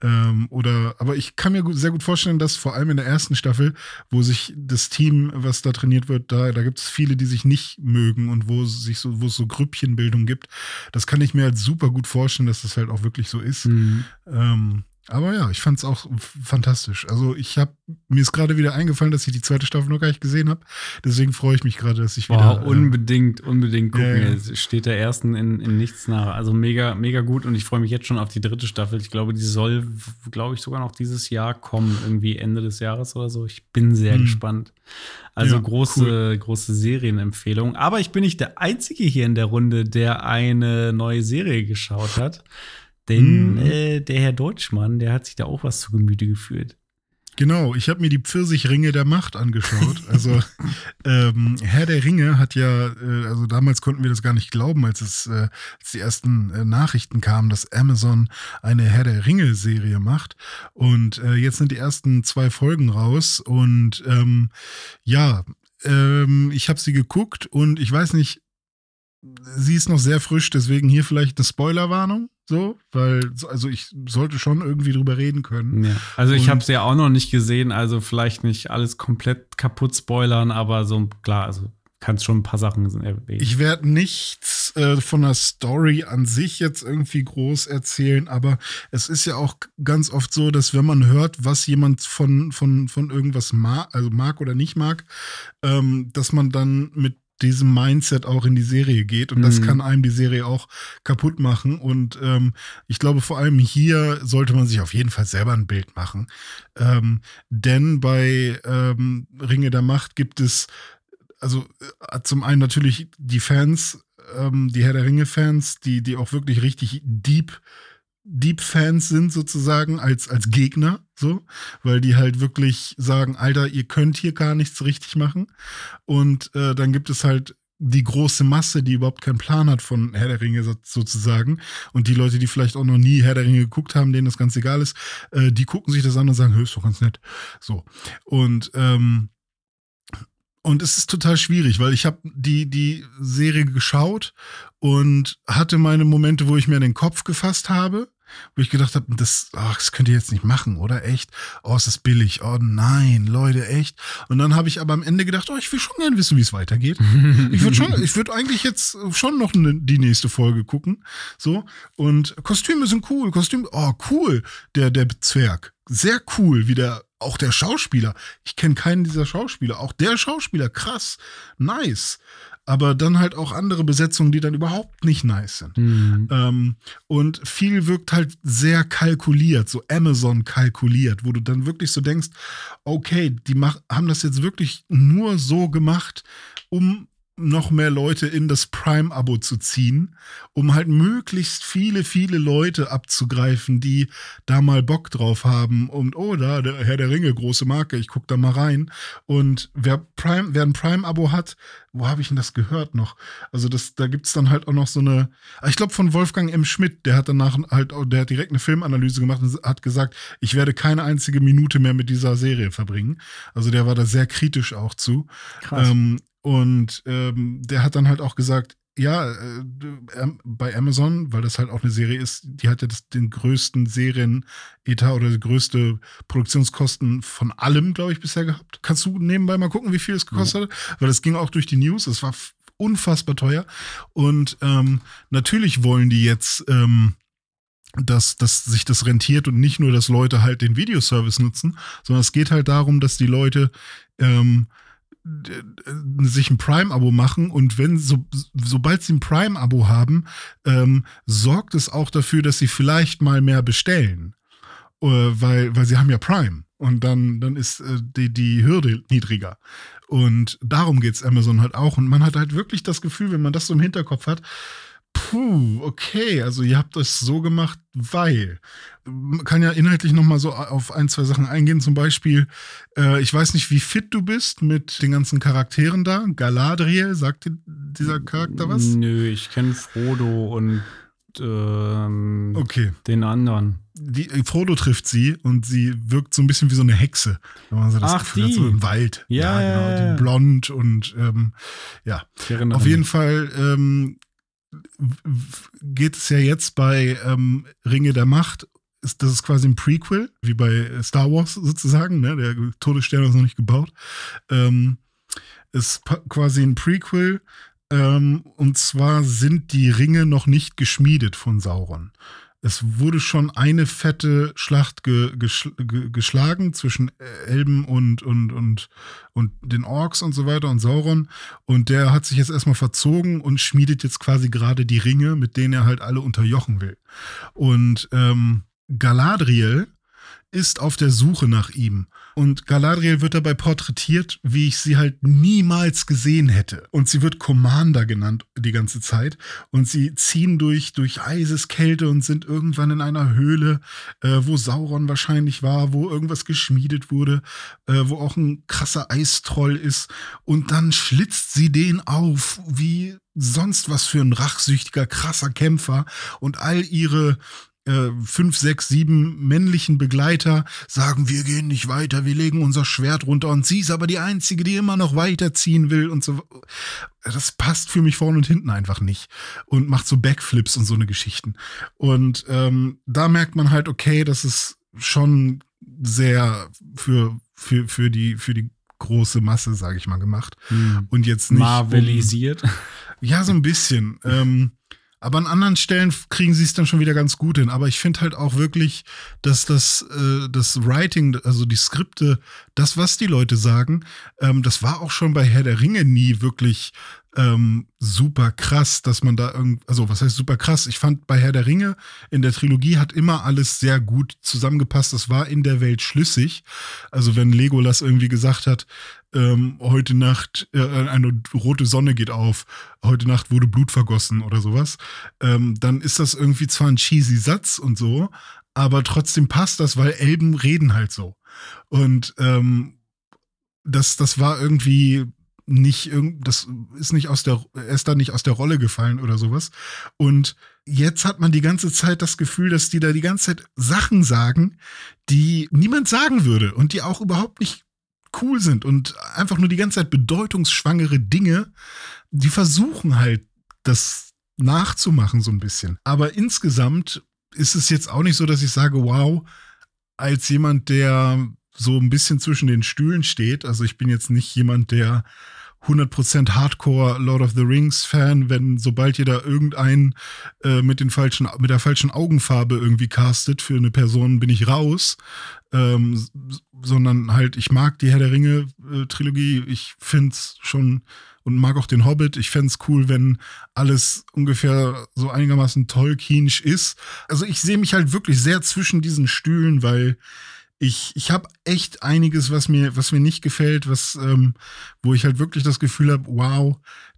Ähm, oder, aber ich kann mir gut, sehr gut vorstellen, dass vor allem in der ersten Staffel, wo sich das Team, was da trainiert wird, da, da gibt es viele, die sich nicht mögen und wo es sich so, wo es so Grüppchenbildung gibt. Das kann ich mir halt super gut vorstellen, dass das halt auch wirklich so ist. Mhm. Ähm, aber ja, ich fand es auch fantastisch. Also ich habe mir ist gerade wieder eingefallen, dass ich die zweite Staffel noch gar nicht gesehen habe. Deswegen freue ich mich gerade, dass ich wieder. Wow, unbedingt, unbedingt gucken. Ja, ja. steht der ersten in, in nichts nach. Also mega, mega gut und ich freue mich jetzt schon auf die dritte Staffel. Ich glaube, die soll, glaube ich, sogar noch dieses Jahr kommen, irgendwie Ende des Jahres oder so. Ich bin sehr hm. gespannt. Also ja, große, cool. große Serienempfehlung. Aber ich bin nicht der Einzige hier in der Runde, der eine neue Serie geschaut hat. Denn mhm. äh, der Herr Deutschmann, der hat sich da auch was zu Gemüte geführt. Genau, ich habe mir die Pfirsichringe der Macht angeschaut. Also (laughs) ähm, Herr der Ringe hat ja, äh, also damals konnten wir das gar nicht glauben, als es äh, als die ersten äh, Nachrichten kamen, dass Amazon eine Herr der Ringe-Serie macht. Und äh, jetzt sind die ersten zwei Folgen raus. Und ähm, ja, ähm, ich habe sie geguckt und ich weiß nicht, sie ist noch sehr frisch, deswegen hier vielleicht eine Spoilerwarnung. So, weil, also ich sollte schon irgendwie drüber reden können. Ja. Also ich habe es ja auch noch nicht gesehen, also vielleicht nicht alles komplett kaputt spoilern, aber so klar, also kannst schon ein paar Sachen erwähnen. Ich werde nichts äh, von der Story an sich jetzt irgendwie groß erzählen, aber es ist ja auch ganz oft so, dass wenn man hört, was jemand von, von, von irgendwas mag, also mag oder nicht mag, ähm, dass man dann mit diesem Mindset auch in die Serie geht. Und das mhm. kann einem die Serie auch kaputt machen. Und ähm, ich glaube, vor allem hier sollte man sich auf jeden Fall selber ein Bild machen. Ähm, denn bei ähm, Ringe der Macht gibt es, also äh, zum einen natürlich die Fans, ähm, die Herr der Ringe-Fans, die, die auch wirklich richtig deep Deep-Fans sind sozusagen als, als Gegner, so, weil die halt wirklich sagen, Alter, ihr könnt hier gar nichts richtig machen. Und äh, dann gibt es halt die große Masse, die überhaupt keinen Plan hat von Herr der Ringe sozusagen. Und die Leute, die vielleicht auch noch nie Herr der Ringe geguckt haben, denen das ganz egal ist, äh, die gucken sich das an und sagen, hör, ist doch ganz nett. So. Und ähm, und es ist total schwierig, weil ich habe die, die Serie geschaut und hatte meine Momente, wo ich mir den Kopf gefasst habe wo ich gedacht habe, das, ach, das könnt ihr jetzt nicht machen, oder? Echt? Oh, ist das billig? Oh nein, Leute, echt? Und dann habe ich aber am Ende gedacht, oh, ich will schon gerne wissen, wie es weitergeht. (laughs) ich würde schon, ich würde eigentlich jetzt schon noch ne, die nächste Folge gucken. So. Und Kostüme sind cool. Kostüme, oh, cool. Der, der Zwerg. Sehr cool, wie der, auch der Schauspieler. Ich kenne keinen dieser Schauspieler. Auch der Schauspieler, krass. Nice aber dann halt auch andere Besetzungen, die dann überhaupt nicht nice sind. Mhm. Ähm, und viel wirkt halt sehr kalkuliert, so Amazon kalkuliert, wo du dann wirklich so denkst, okay, die mach, haben das jetzt wirklich nur so gemacht, um noch mehr Leute in das Prime-Abo zu ziehen, um halt möglichst viele, viele Leute abzugreifen, die da mal Bock drauf haben und oh, da, der Herr der Ringe, große Marke, ich guck da mal rein. Und wer Prime, wer ein Prime-Abo hat, wo habe ich denn das gehört noch? Also das, da gibt's dann halt auch noch so eine, ich glaube von Wolfgang M. Schmidt, der hat danach halt, der hat direkt eine Filmanalyse gemacht und hat gesagt, ich werde keine einzige Minute mehr mit dieser Serie verbringen. Also der war da sehr kritisch auch zu. Krass. Ähm, und ähm, der hat dann halt auch gesagt, ja, äh, ähm, bei Amazon, weil das halt auch eine Serie ist, die hat ja das, den größten Serienetat oder die größte Produktionskosten von allem, glaube ich, bisher gehabt. Kannst du nebenbei mal gucken, wie viel es gekostet hat? Weil das ging auch durch die News. Es war unfassbar teuer. Und ähm, natürlich wollen die jetzt ähm, dass, dass sich das rentiert und nicht nur, dass Leute halt den Videoservice nutzen, sondern es geht halt darum, dass die Leute ähm, sich ein Prime-Abo machen und wenn so, sobald sie ein Prime-Abo haben, ähm, sorgt es auch dafür, dass sie vielleicht mal mehr bestellen, äh, weil, weil sie haben ja Prime und dann, dann ist äh, die, die Hürde niedriger. Und darum geht es Amazon halt auch. Und man hat halt wirklich das Gefühl, wenn man das so im Hinterkopf hat, puh, okay, also ihr habt das so gemacht, weil. Man kann ja inhaltlich nochmal so auf ein, zwei Sachen eingehen. Zum Beispiel, äh, ich weiß nicht, wie fit du bist mit den ganzen Charakteren da. Galadriel, sagt dir dieser Charakter was? Nö, ich kenne Frodo und ähm, okay. den anderen. Die, äh, Frodo trifft sie und sie wirkt so ein bisschen wie so eine Hexe, wenn man so das Ach, Gefühl die. hat, so im Wald. Ja, ja, genau. Die blond und ähm, ja. Auf jeden Fall ähm, geht es ja jetzt bei ähm, Ringe der Macht. Ist, das ist quasi ein Prequel, wie bei Star Wars sozusagen. Ne? Der Todesstern ist noch nicht gebaut. Ähm, ist quasi ein Prequel. Ähm, und zwar sind die Ringe noch nicht geschmiedet von Sauron. Es wurde schon eine fette Schlacht ge, geschl, ge, geschlagen zwischen Elben und, und, und, und den Orks und so weiter und Sauron. Und der hat sich jetzt erstmal verzogen und schmiedet jetzt quasi gerade die Ringe, mit denen er halt alle unterjochen will. Und ähm, Galadriel ist auf der Suche nach ihm. Und Galadriel wird dabei porträtiert, wie ich sie halt niemals gesehen hätte. Und sie wird Commander genannt die ganze Zeit. Und sie ziehen durch, durch Eiseskälte und sind irgendwann in einer Höhle, äh, wo Sauron wahrscheinlich war, wo irgendwas geschmiedet wurde, äh, wo auch ein krasser Eistroll ist. Und dann schlitzt sie den auf, wie sonst was für ein rachsüchtiger, krasser Kämpfer. Und all ihre äh, fünf, sechs, sieben männlichen Begleiter sagen, wir gehen nicht weiter, wir legen unser Schwert runter und sie ist aber die Einzige, die immer noch weiterziehen will und so. Das passt für mich vorne und hinten einfach nicht und macht so Backflips und so eine Geschichten. Und ähm, da merkt man halt, okay, das ist schon sehr für, für, für, die, für die große Masse, sage ich mal, gemacht. Hm. Und jetzt nicht. um- Marvelisiert. ja, so ein bisschen. Ähm, aber an anderen Stellen kriegen sie es dann schon wieder ganz gut hin. Aber ich finde halt auch wirklich, dass das, äh, das Writing, also die Skripte, das, was die Leute sagen, ähm, das war auch schon bei Herr der Ringe nie wirklich ähm, super krass, dass man da irgend, also was heißt super krass? Ich fand bei Herr der Ringe in der Trilogie hat immer alles sehr gut zusammengepasst. Das war in der Welt schlüssig. Also wenn Legolas irgendwie gesagt hat, ähm, heute Nacht äh, eine rote Sonne geht auf, heute Nacht wurde Blut vergossen oder sowas, ähm, dann ist das irgendwie zwar ein cheesy Satz und so, aber trotzdem passt das, weil Elben reden halt so. Und ähm, das, das war irgendwie nicht irgend, das ist nicht aus der, er ist da nicht aus der Rolle gefallen oder sowas. Und jetzt hat man die ganze Zeit das Gefühl, dass die da die ganze Zeit Sachen sagen, die niemand sagen würde und die auch überhaupt nicht cool sind und einfach nur die ganze Zeit bedeutungsschwangere Dinge, die versuchen halt das nachzumachen so ein bisschen. Aber insgesamt ist es jetzt auch nicht so, dass ich sage, wow, als jemand, der so ein bisschen zwischen den Stühlen steht, also ich bin jetzt nicht jemand, der 100% Hardcore Lord of the Rings Fan, wenn sobald ihr da irgendeinen äh, mit den falschen mit der falschen Augenfarbe irgendwie castet für eine Person, bin ich raus, ähm, sondern halt ich mag die Herr der Ringe äh, Trilogie, ich find's schon und mag auch den Hobbit. Ich fänd's cool, wenn alles ungefähr so einigermaßen Tolkienisch ist. Also ich sehe mich halt wirklich sehr zwischen diesen Stühlen, weil ich, ich habe echt einiges, was mir, was mir nicht gefällt, was, ähm, wo ich halt wirklich das Gefühl habe, wow,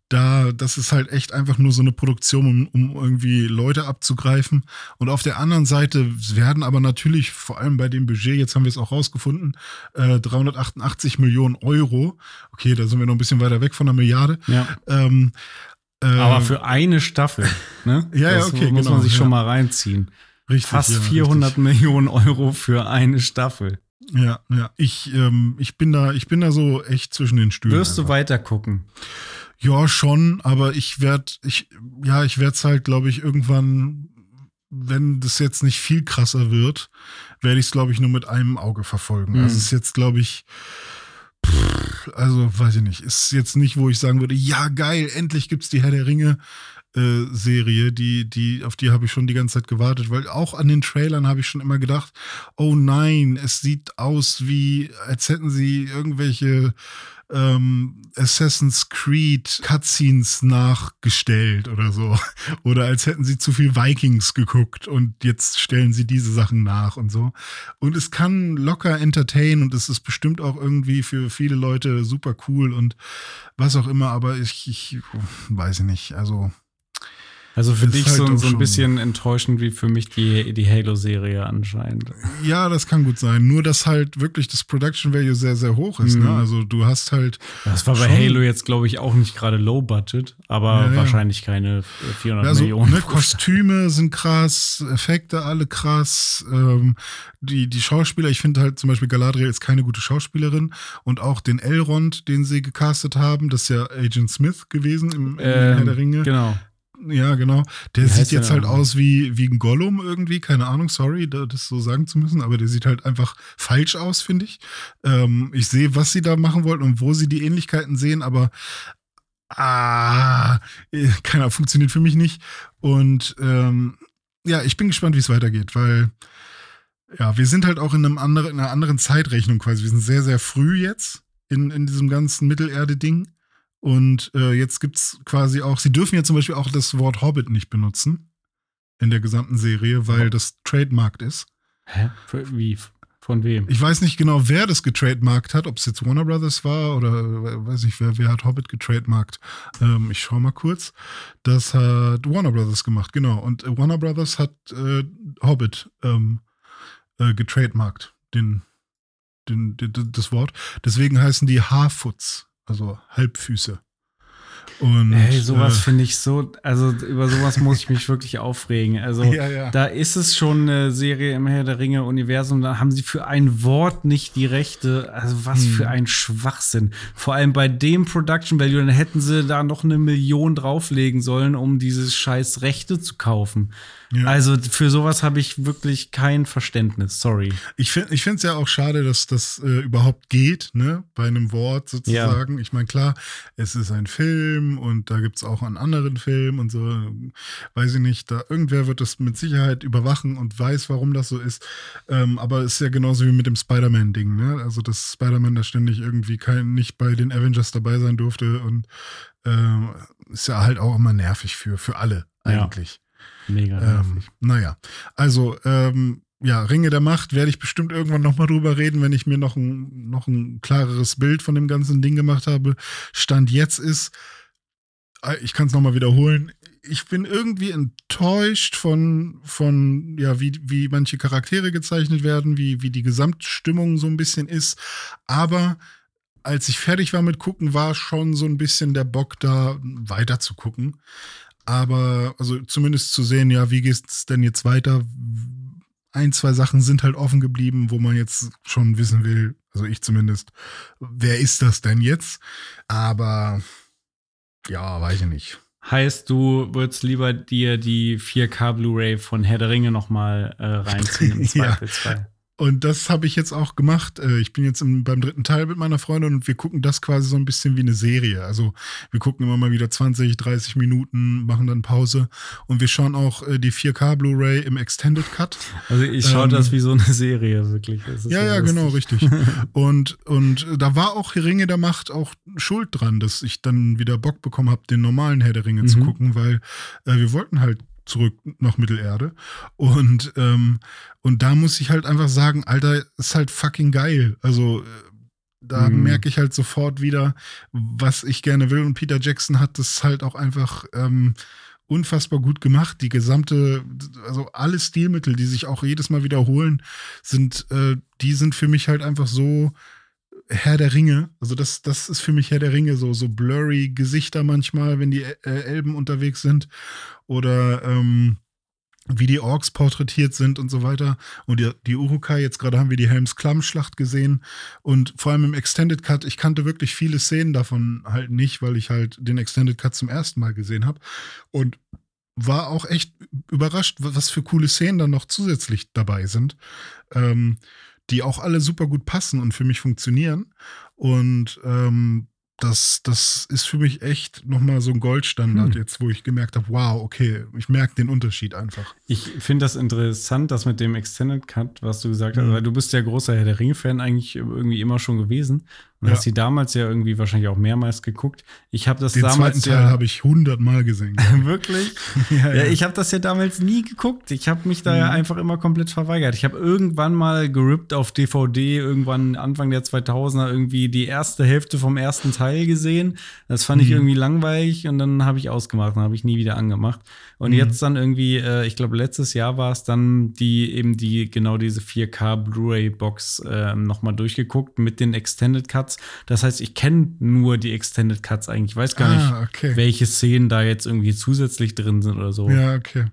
da, das ist halt echt einfach nur so eine Produktion, um, um irgendwie Leute abzugreifen. Und auf der anderen Seite werden aber natürlich, vor allem bei dem Budget, jetzt haben wir es auch rausgefunden, äh, 388 Millionen Euro. Okay, da sind wir noch ein bisschen weiter weg von einer Milliarde. Ja. Ähm, äh, Aber für eine Staffel. Ne? (laughs) Ja, ja, das okay, muss genau, man sich ja. schon mal reinziehen. Richtig, Fast ja, 400 Millionen Euro für eine Staffel. Richtig. Ja, ja. Ich, ähm, ich bin da, ich bin da so echt zwischen den Stühlen. Wirst du weiter gucken? Ja, schon, aber ich werde, ich, ja, ich werde es halt, glaube ich, irgendwann, wenn das jetzt nicht viel krasser wird, werde ich es, glaube ich, nur mit einem Auge verfolgen. Mhm. Also es ist jetzt, glaube ich, pff, also weiß ich nicht, ist jetzt nicht, wo ich sagen würde, ja geil, endlich gibt's die Herr der Ringe äh, Serie, die, die, auf die habe ich schon die ganze Zeit gewartet, weil auch an den Trailern habe ich schon immer gedacht, oh nein, es sieht aus wie, als hätten sie irgendwelche ähm, Assassin's Creed Cutscenes nachgestellt oder so. (laughs) Oder als hätten sie zu viel Vikings geguckt und jetzt stellen sie diese Sachen nach und so. Und es kann locker entertain und es ist bestimmt auch irgendwie für viele Leute super cool und was auch immer, aber ich, ich weiß nicht. Also Also für dich halt so, so ein bisschen enttäuschend wie für mich die, die Halo-Serie anscheinend. ja, das kann gut sein. Nur dass halt wirklich das Production Value sehr, sehr hoch ist. Mhm. Ne? Also du hast halt Das war bei. Halo jetzt, glaube ich, auch nicht gerade Low Budget, aber Ja, ja. wahrscheinlich keine äh, 400 Also, Millionen. ne, Kostüme sind krass, Effekte alle krass. Ähm, die, die Schauspieler, ich finde halt zum Beispiel Galadriel ist keine gute Schauspielerin und auch den Elrond, den sie gecastet haben, das ist ja Agent Smith gewesen im, im Herr der Ringe. Genau. Ja, genau. Der Wie sieht heißt der jetzt halt denn? aus wie, wie ein Gollum irgendwie, keine Ahnung, sorry, da- das so sagen zu müssen, aber der sieht halt einfach falsch aus, finde ich. Ähm, ich sehe, was sie da machen wollten und wo sie die Ähnlichkeiten sehen, aber ah, äh, keiner funktioniert für mich nicht. Und ähm, ja, ich bin gespannt, wie es weitergeht, weil ja, wir sind halt auch in, einem anderen, in einer anderen Zeitrechnung quasi. Wir sind sehr, sehr früh jetzt in, in diesem ganzen Mittelerde-Ding. Und äh, jetzt gibt's quasi auch, sie dürfen ja zum Beispiel auch das Wort Hobbit nicht benutzen in der gesamten Serie, weil Oh. das trademarked ist. Hä? Wie? Von wem? Ich weiß nicht genau, wer das getrademarkt hat, ob es jetzt Warner Brothers war oder weiß nicht, wer, wer hat Hobbit getrademarkt. Ähm, ich schau mal kurz. Das hat Warner Brothers gemacht, genau. Und Warner Brothers hat äh, Hobbit ähm, äh, getrademarkt, den, den, den, das Wort. Deswegen heißen die Harfoots, also Halbfüße. Und, Ey, sowas äh, finde ich so, also über sowas muss ich mich wirklich aufregen. Also (laughs) ja, ja. da ist es schon eine Serie im Herr der Ringe Universum, da haben sie für ein Wort nicht die Rechte. Also was Hm. für ein Schwachsinn. Vor allem bei dem Production Value, dann hätten sie da noch eine Million drauflegen sollen, um dieses scheiß Rechte zu kaufen. Ja. Also für sowas habe ich wirklich kein Verständnis. Sorry. Ich finde ich es ja auch schade, dass das äh, überhaupt geht, ne? Bei einem Wort sozusagen. Ich meine, klar, es ist ein Film und da gibt es auch einen anderen Film und so, weiß ich nicht, da irgendwer wird das mit Sicherheit überwachen und weiß, warum das so ist. Ähm, aber es ist ja genauso wie mit dem Spider-Man-Ding, ne? Also, dass Spider-Man da ständig irgendwie kein, nicht bei den Avengers dabei sein durfte und ähm, ist ja halt auch immer nervig für, für alle Ja. Mega Ähm, naja, also ähm, ja, Ringe der Macht werde ich bestimmt irgendwann nochmal drüber reden, wenn ich mir noch ein, noch ein klareres Bild von dem ganzen Ding gemacht habe. Stand jetzt ist, äh, ich kann es nochmal wiederholen, ich bin irgendwie enttäuscht von, von ja, wie, wie manche Charaktere gezeichnet werden, wie, wie die Gesamtstimmung so ein bisschen ist. Aber als ich fertig war mit gucken, war schon so ein bisschen der Bock da, weiter zu gucken. Aber, also zumindest zu sehen, ja, wie geht's denn jetzt weiter? Ein, zwei Sachen sind halt offen geblieben, wo man jetzt schon wissen will, also ich zumindest, wer ist das denn jetzt? Aber, ja, weiß ich nicht. Heißt, du würdest lieber dir die 4K Blu-ray von Herr der Ringe noch mal äh, reinziehen im (laughs) Ja. Und das habe ich jetzt auch gemacht. Äh, Ich bin jetzt im, beim dritten Teil mit meiner Freundin und wir gucken das quasi so ein bisschen wie eine Serie. Also wir gucken immer mal wieder 20, 30 Minuten, machen dann Pause und wir schauen auch äh, die 4K Blu-ray im Extended Cut. Also ich schaue Ähm, das wie so eine (laughs) Serie, wirklich. Ja, ja, lustig. genau, richtig. (laughs) Und, und da war auch Ringe der Macht auch schuld dran, dass ich dann wieder Bock bekommen habe, den normalen Herr der Ringe zu Mhm. gucken, weil äh, wir wollten halt zurück nach Mittelerde. Und, ähm, und da muss ich halt einfach sagen, Alter, ist halt fucking geil. Also äh, da Mhm. merke ich halt sofort wieder, was ich gerne will. Und Peter Jackson hat das halt auch einfach ähm, unfassbar gut gemacht. Die gesamte, also alle Stilmittel, die sich auch jedes Mal wiederholen, sind, äh, die sind für mich halt einfach so Herr der Ringe. Also das, das ist für mich Herr der Ringe, so, so blurry Gesichter manchmal, wenn die äh, Elben unterwegs sind. Oder ähm, wie die Orks porträtiert sind und so weiter. Und die, die Urukai, jetzt gerade haben wir die Helms-Klamm-Schlacht gesehen. Und vor allem im Extended Cut, ich kannte wirklich viele Szenen davon halt nicht, weil ich halt den Extended Cut zum ersten Mal gesehen habe. Und war auch echt überrascht, was für coole Szenen dann noch zusätzlich dabei sind, ähm, die auch alle super gut passen und für mich funktionieren. Und ähm, das, das ist für mich echt nochmal so ein Goldstandard hm. jetzt, wo ich gemerkt habe, wow, okay, ich merke den Unterschied einfach. Ich finde das interessant, das mit dem Extended Cut, was du gesagt hast, mhm. weil du bist ja großer Herr der Ringe-Fan eigentlich irgendwie immer schon gewesen. Und ja. hast sie damals ja irgendwie wahrscheinlich auch mehrmals geguckt. Ich habe das Den damals. Den zweiten Teil ja, habe ich hundertmal gesehen. (laughs) Wirklich? (laughs) ja, ja, ich habe das ja damals nie geguckt. Ich habe mich da mhm. ja einfach immer komplett verweigert. Ich habe irgendwann mal gerippt auf DVD, irgendwann Anfang der 2000er irgendwie die erste Hälfte vom ersten Teil gesehen. Das fand mhm. ich irgendwie langweilig und dann habe ich ausgemacht und habe ich nie wieder angemacht. Und mhm. jetzt dann irgendwie, äh, ich glaube letztes Jahr war es dann die eben die genau diese 4K Blu-ray Box äh, nochmal durchgeguckt mit den Extended Cuts Cuts. Das heißt, ich kenne nur die Extended Cuts eigentlich. Ich weiß gar ah, nicht, okay. welche Szenen da jetzt irgendwie zusätzlich drin sind oder so. Ja, okay.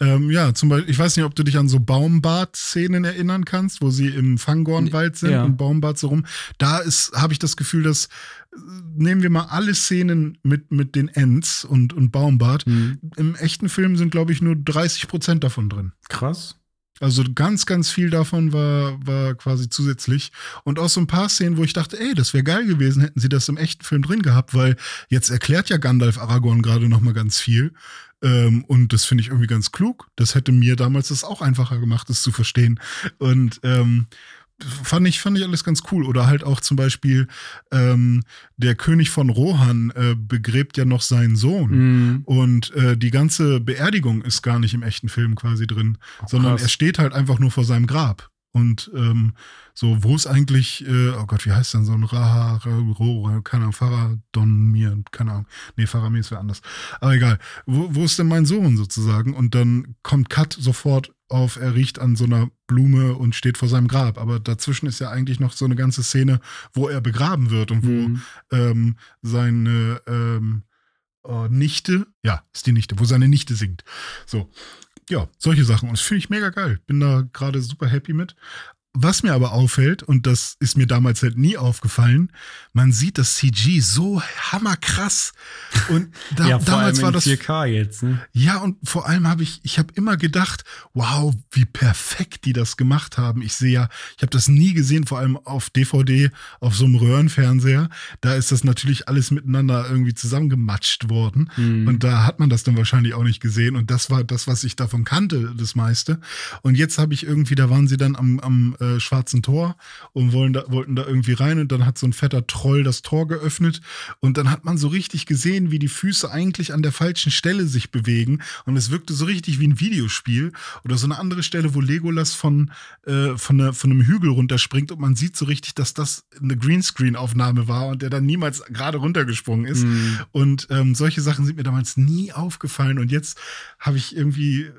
Ähm, ja, zum Beispiel, ich weiß nicht, ob du dich an so Baumbad-Szenen erinnern kannst, wo sie im Fangornwald sind ja. und Baumbad so rum. Da ist, habe ich das Gefühl, dass äh, nehmen wir mal alle Szenen mit, mit den Ents und, und Baumbad. Mhm. Im echten Film sind, glaube ich, nur 30 Prozent davon drin. Krass. Also ganz, ganz viel davon war, war quasi zusätzlich. Und auch so ein paar Szenen, wo ich dachte, ey, das wäre geil gewesen, hätten sie das im echten Film drin gehabt, weil jetzt erklärt ja Gandalf Aragorn gerade noch mal ganz viel. Ähm, und das finde ich irgendwie ganz klug. Das hätte mir damals das auch einfacher gemacht, das zu verstehen. Und ähm, fand ich, fand ich alles ganz cool. Oder halt auch zum Beispiel ähm, der König von Rohan äh, begräbt ja noch seinen Sohn. Mm. Und äh, die ganze Beerdigung ist gar nicht im echten Film quasi drin, oh, sondern er steht halt einfach nur vor seinem Grab. Und ähm, so, wo ist eigentlich, äh, oh Gott, wie heißt denn so ein Raha, Raha keine Ahnung, Faradon keine Ahnung. Nee, Faramir ist wer anders. Aber egal. Wo, wo ist denn mein Sohn sozusagen? Und dann kommt Kat sofort auf, er riecht an so einer Blume und steht vor seinem Grab. Aber dazwischen ist ja eigentlich noch so eine ganze Szene, wo er begraben wird und wo mhm. ähm, seine ähm, oh, Nichte, ja, ist die Nichte, wo seine Nichte singt. So. Ja, solche Sachen. Und das finde ich mega geil. Bin da gerade super happy mit. Was mir aber auffällt, und das ist mir damals halt nie aufgefallen, man sieht das CG so hammerkrass. Und da, (laughs) ja, damals war das 4K jetzt. Ne? Ja, und vor allem habe ich, ich habe immer gedacht, wow, wie perfekt die das gemacht haben. Ich sehe ja, ich habe das nie gesehen, vor allem auf DVD, auf so einem Röhrenfernseher. Da ist das natürlich alles miteinander irgendwie zusammengematscht worden. Mhm. Und da hat man das dann wahrscheinlich auch nicht gesehen. Und das war das, was ich davon kannte, das meiste. Und jetzt habe ich irgendwie, da waren sie dann am, am äh, schwarzen Tor und wollen da, wollten da irgendwie rein und dann hat so ein fetter Troll das Tor geöffnet und dann hat man so richtig gesehen, wie die Füße eigentlich an der falschen Stelle sich bewegen und es wirkte so richtig wie ein Videospiel oder so eine andere Stelle, wo Legolas von, äh, von, eine, von einem Hügel runterspringt und man sieht so richtig, dass das eine Greenscreen-Aufnahme war und der dann niemals gerade runtergesprungen ist. Mhm. Und ähm, solche Sachen sind mir damals nie aufgefallen und jetzt habe ich irgendwie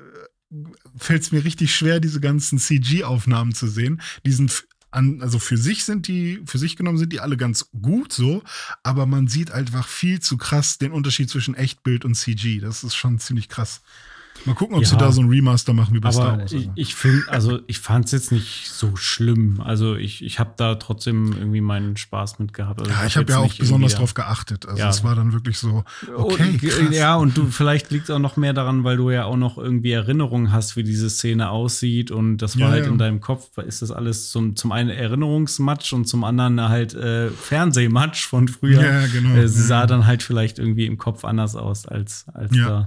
fällt es mir richtig schwer, diese ganzen CG-Aufnahmen zu sehen. Diesen an, also für sich sind die, für sich genommen sind die alle ganz gut so, aber man sieht einfach viel zu krass den Unterschied zwischen Echtbild und CG. Das ist schon ziemlich krass. Mal gucken, ob ja, sie da so ein Remaster machen wie bei Star Wars. Ich, ich finde, also ich fand es jetzt nicht so schlimm. Also ich, ich habe da trotzdem irgendwie meinen Spaß mit gehabt. Also ja, ich habe hab ja auch besonders drauf geachtet. Also ja. es war dann wirklich so, okay. Und. Ja, und du vielleicht liegt es auch noch mehr daran, weil du ja auch noch irgendwie Erinnerungen hast, wie diese Szene aussieht. Und das war ja, halt in deinem Kopf, ist das alles zum, zum einen Erinnerungsmatch und zum anderen halt äh, Fernsehmatch von früher. Ja, genau. Äh, sie sah dann halt vielleicht irgendwie im Kopf anders aus als, als da.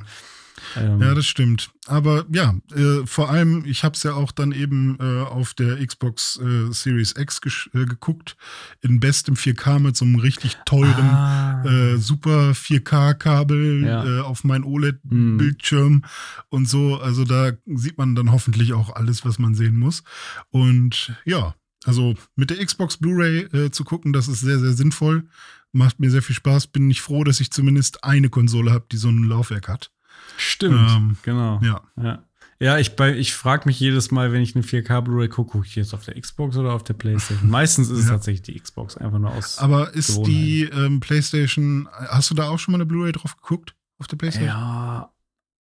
Ähm, ja, das stimmt. Aber ja, äh, vor allem, ich habe es ja auch dann eben äh, auf der Xbox äh, Series X äh, geguckt, in bestem 4K mit so einem richtig teuren ah. Äh, super 4K-Kabel ja. Äh, auf mein OLED-Bildschirm mhm. und so. Also da sieht man dann hoffentlich auch alles, was man sehen muss. Und ja, also mit der Xbox Blu-ray zu gucken, das ist sehr, sehr sinnvoll. Macht mir sehr viel Spaß. Bin ich froh, dass ich zumindest eine Konsole habe, die so ein Laufwerk hat. Stimmt, ähm, genau. Ja. ja. Ja, ich, ich frage mich jedes Mal, wenn ich eine 4K Blu-ray gucke, gucke ich jetzt auf der Xbox oder auf der PlayStation? (laughs) Meistens ist es tatsächlich die Xbox, einfach nur aus. Aber ist die ähm, PlayStation, hast du da auch schon mal eine Blu-ray drauf geguckt? Auf der PlayStation? Ja,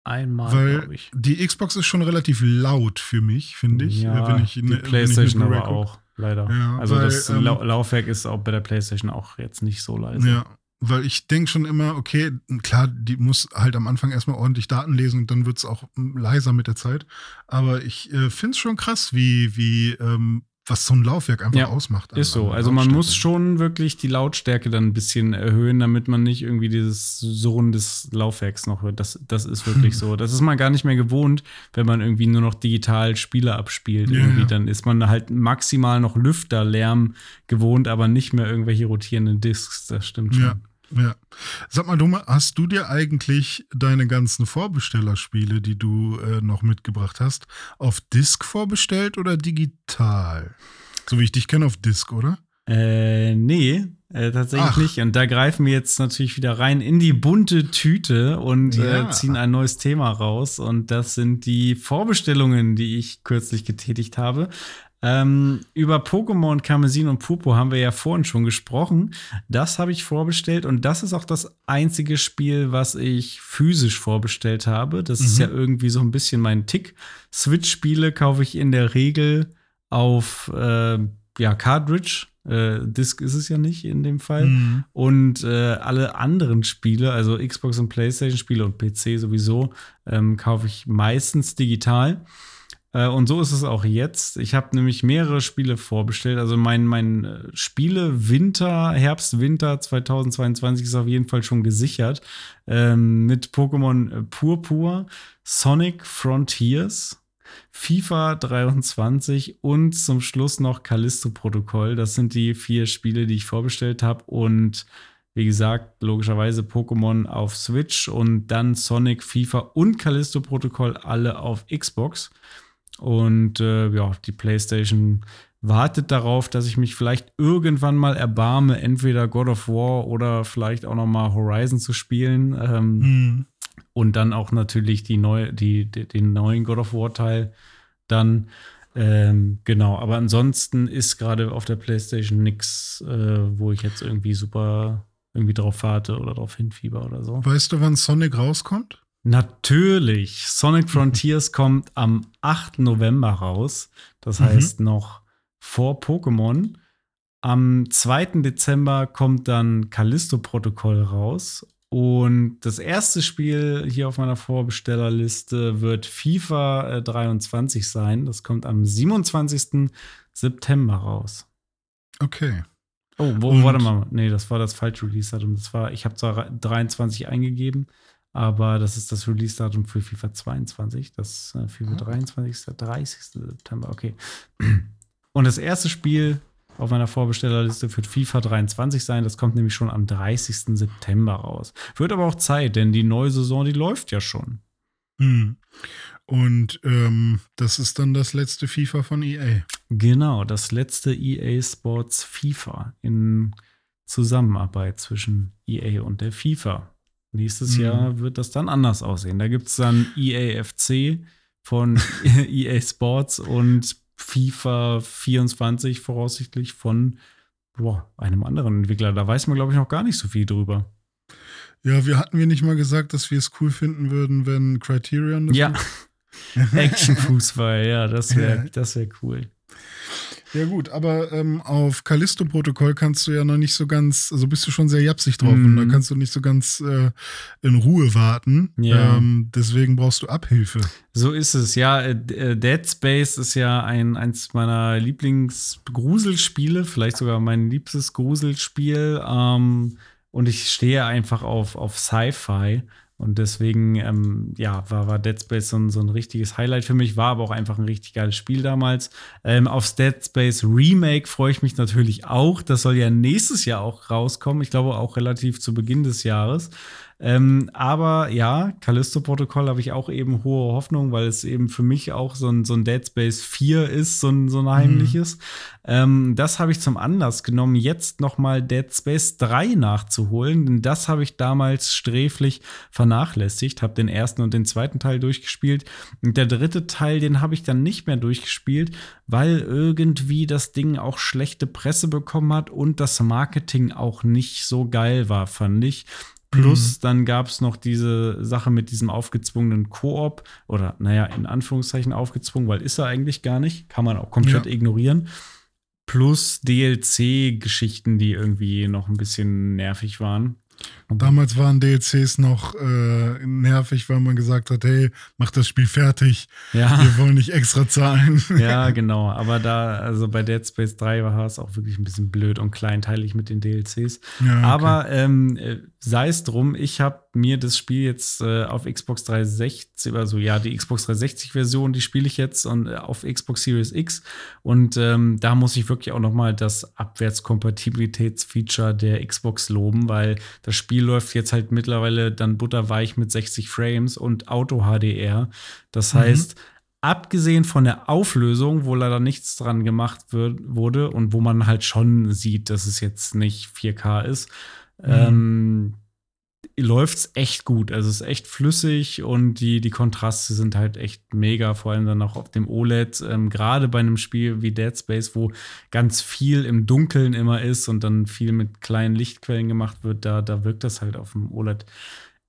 Einmal, glaube ich. die Xbox ist schon relativ laut für mich, finde ich. Ja, äh, wenn ich, die ne- PlayStation aber guck. auch, leider. Ja, also weil, das ähm, Lau Laufwerk ist auch bei der PlayStation auch jetzt nicht so leise. Ja, weil ich denke schon immer, okay, klar, die muss halt am Anfang erstmal ordentlich Daten lesen und dann wird es auch mm, leiser mit der Zeit. Aber ich äh, finde es schon krass, wie, wie, ähm, was so ein Laufwerk einfach Ja, ausmacht. an- Ist so. Also man muss schon wirklich die Lautstärke dann ein bisschen erhöhen, damit man nicht irgendwie dieses Surren des Laufwerks noch hört. Das, das ist wirklich Hm. (laughs) so. Das ist man gar nicht mehr gewohnt, wenn man irgendwie nur noch digital Spiele abspielt. Ja, irgendwie, ja. dann ist man halt maximal noch Lüfterlärm gewohnt, aber nicht mehr irgendwelche rotierenden Discs. Das stimmt schon. Ja. Sag mal, Dumme, hast du dir eigentlich deine ganzen Vorbestellerspiele, die du äh, noch mitgebracht hast, auf Disk vorbestellt oder digital? So wie ich dich kenne, auf Disk, oder? Äh, nee, äh, tatsächlich Ach. nicht. Und da greifen wir jetzt natürlich wieder rein in die bunte Tüte und Ja. äh, ziehen ein neues Thema raus. Und das sind die Vorbestellungen, die ich kürzlich getätigt habe. Ähm, über Pokémon, Karmesin und Purpur haben wir ja vorhin schon gesprochen. Das habe ich vorbestellt und das ist auch das einzige Spiel, was ich physisch vorbestellt habe. Das ist Mhm. ja irgendwie so ein bisschen mein Tick. Switch-Spiele kaufe ich in der Regel auf äh, ja, Cartridge. Äh, Disc ist es ja nicht in dem Fall. Mhm. Und äh, alle anderen Spiele, also Xbox und PlayStation-Spiele und PC sowieso, ähm, kaufe ich meistens digital. Äh, und so ist es auch jetzt. Ich habe nämlich mehrere Spiele vorbestellt. Also mein, mein äh, Spiele Winter, Herbst, Winter 2022 ist auf jeden Fall schon gesichert. Ähm, mit Pokémon äh, Purpur, Sonic Frontiers, FIFA 23 und zum Schluss noch Callisto-Protokoll. Das sind die vier Spiele, die ich vorbestellt habe. Und wie gesagt, logischerweise Pokémon auf Switch und dann Sonic, FIFA und Callisto-Protokoll alle auf Xbox. Und äh, ja, die PlayStation wartet darauf, dass ich mich vielleicht irgendwann mal erbarme, entweder God of War oder vielleicht auch noch mal Horizon zu spielen. Ähm, Mhm. und dann auch natürlich die neue, die, die, den neuen God of War Teil dann. Ähm, genau, aber ansonsten ist gerade auf der PlayStation nichts, äh, wo ich jetzt irgendwie super irgendwie drauf warte oder drauf hinfieber oder so. Weißt du, wann Sonic rauskommt? Natürlich, Sonic (laughs) Frontiers kommt am 8. November raus. Das Mhm. heißt noch vor Pokémon. Am 2. Dezember kommt dann Callisto-Protokoll raus. Und das erste Spiel hier auf meiner Vorbestellerliste wird FIFA äh, 23 sein. Das kommt am 27. September raus. Okay. Oh, wo, warte mal. Nee, das war das falsche Release-Datum. Das war, ich habe zwar 23 eingegeben, aber das ist das Release-Datum für FIFA 22. Das äh, FIFA Ah. 23. ist der 30. September. Okay. Und das erste Spiel auf meiner Vorbestellerliste wird FIFA 23 sein. Das kommt nämlich schon am 30. September raus. Wird aber auch Zeit, denn die neue Saison, die läuft ja schon. Mhm. Und ähm, das ist dann das letzte FIFA von EA. Genau, das letzte EA Sports FIFA in Zusammenarbeit zwischen EA und der FIFA. Nächstes Mhm. Jahr wird das dann anders aussehen. Da gibt es dann EA FC von (laughs) (laughs) EA Sports und FIFA 24 voraussichtlich von boah, einem anderen Entwickler. Da weiß man, glaube ich, noch gar nicht so viel drüber. Ja, wir hatten wir nicht mal gesagt, dass wir es cool finden würden, wenn Criterion Ja? (laughs) Action-Fußball, ja, das wäre Ja. das wär cool. Ja gut, aber ähm, auf Callisto-Protokoll kannst du ja noch nicht so ganz, also bist du schon sehr japsig drauf und Mhm. da kannst du nicht so ganz äh, in Ruhe warten. Ja. Ähm, deswegen brauchst du Abhilfe. So ist es, ja. äh, äh, Dead Space ist ja ein, eins meiner Lieblingsgruselspiele, vielleicht sogar mein liebstes Gruselspiel. Ähm, und ich stehe einfach auf, auf Sci-Fi. Und deswegen, ähm, ja, war, war Dead Space so ein, so ein richtiges Highlight für mich, war aber auch einfach ein richtig geiles Spiel damals. Ähm, aufs Dead Space Remake freue ich mich natürlich auch. Das soll ja nächstes Jahr auch rauskommen. Ich glaube auch relativ zu Beginn des Jahres. Ähm, aber ja, Callisto-Protokoll habe ich auch eben hohe Hoffnung, weil es eben für mich auch so ein, so ein Dead Space 4 ist, so ein, so ein heimliches. Ähm, das habe ich zum Anlass genommen, jetzt noch mal Dead Space 3 nachzuholen, denn das habe ich damals sträflich vernachlässigt, habe den ersten und den zweiten Teil durchgespielt und der dritte Teil, den habe ich dann nicht mehr durchgespielt, weil irgendwie das Ding auch schlechte Presse bekommen hat und das Marketing auch nicht so geil war, fand ich. Plus, mhm. dann gab es noch diese Sache mit diesem aufgezwungenen Koop oder, naja, in Anführungszeichen aufgezwungen, weil ist er eigentlich gar nicht. Kann man auch komplett ja. ignorieren. Plus DLC-Geschichten, die irgendwie noch ein bisschen nervig waren. Damals waren DLCs noch äh, nervig, weil man gesagt hat, hey, mach das Spiel fertig. Ja. Wir wollen nicht extra zahlen. (laughs) Ja, genau. Aber da, also bei Dead Space 3 war es auch wirklich ein bisschen blöd und kleinteilig mit den DLCs. Ja, okay. Aber ähm, äh, sei es drum, ich habe mir das Spiel jetzt äh, auf Xbox 360, also ja, die Xbox 360-Version, die spiele ich jetzt und äh, auf Xbox Series X. Und ähm, da muss ich wirklich auch noch mal das Abwärtskompatibilitätsfeature der Xbox loben, weil das Spiel läuft jetzt halt mittlerweile dann butterweich mit 60 Frames und Auto-HDR. Das mhm. heißt, abgesehen von der Auflösung, wo leider nichts dran gemacht wird, wurde und wo man halt schon sieht, dass es jetzt nicht 4K ist, mhm. ähm, läuft es echt gut. Also es ist echt flüssig und die, die Kontraste sind halt echt mega, vor allem dann auch auf dem OLED. Ähm, Gerade bei einem Spiel wie Dead Space, wo ganz viel im Dunkeln immer ist und dann viel mit kleinen Lichtquellen gemacht wird, da, da wirkt das halt auf dem OLED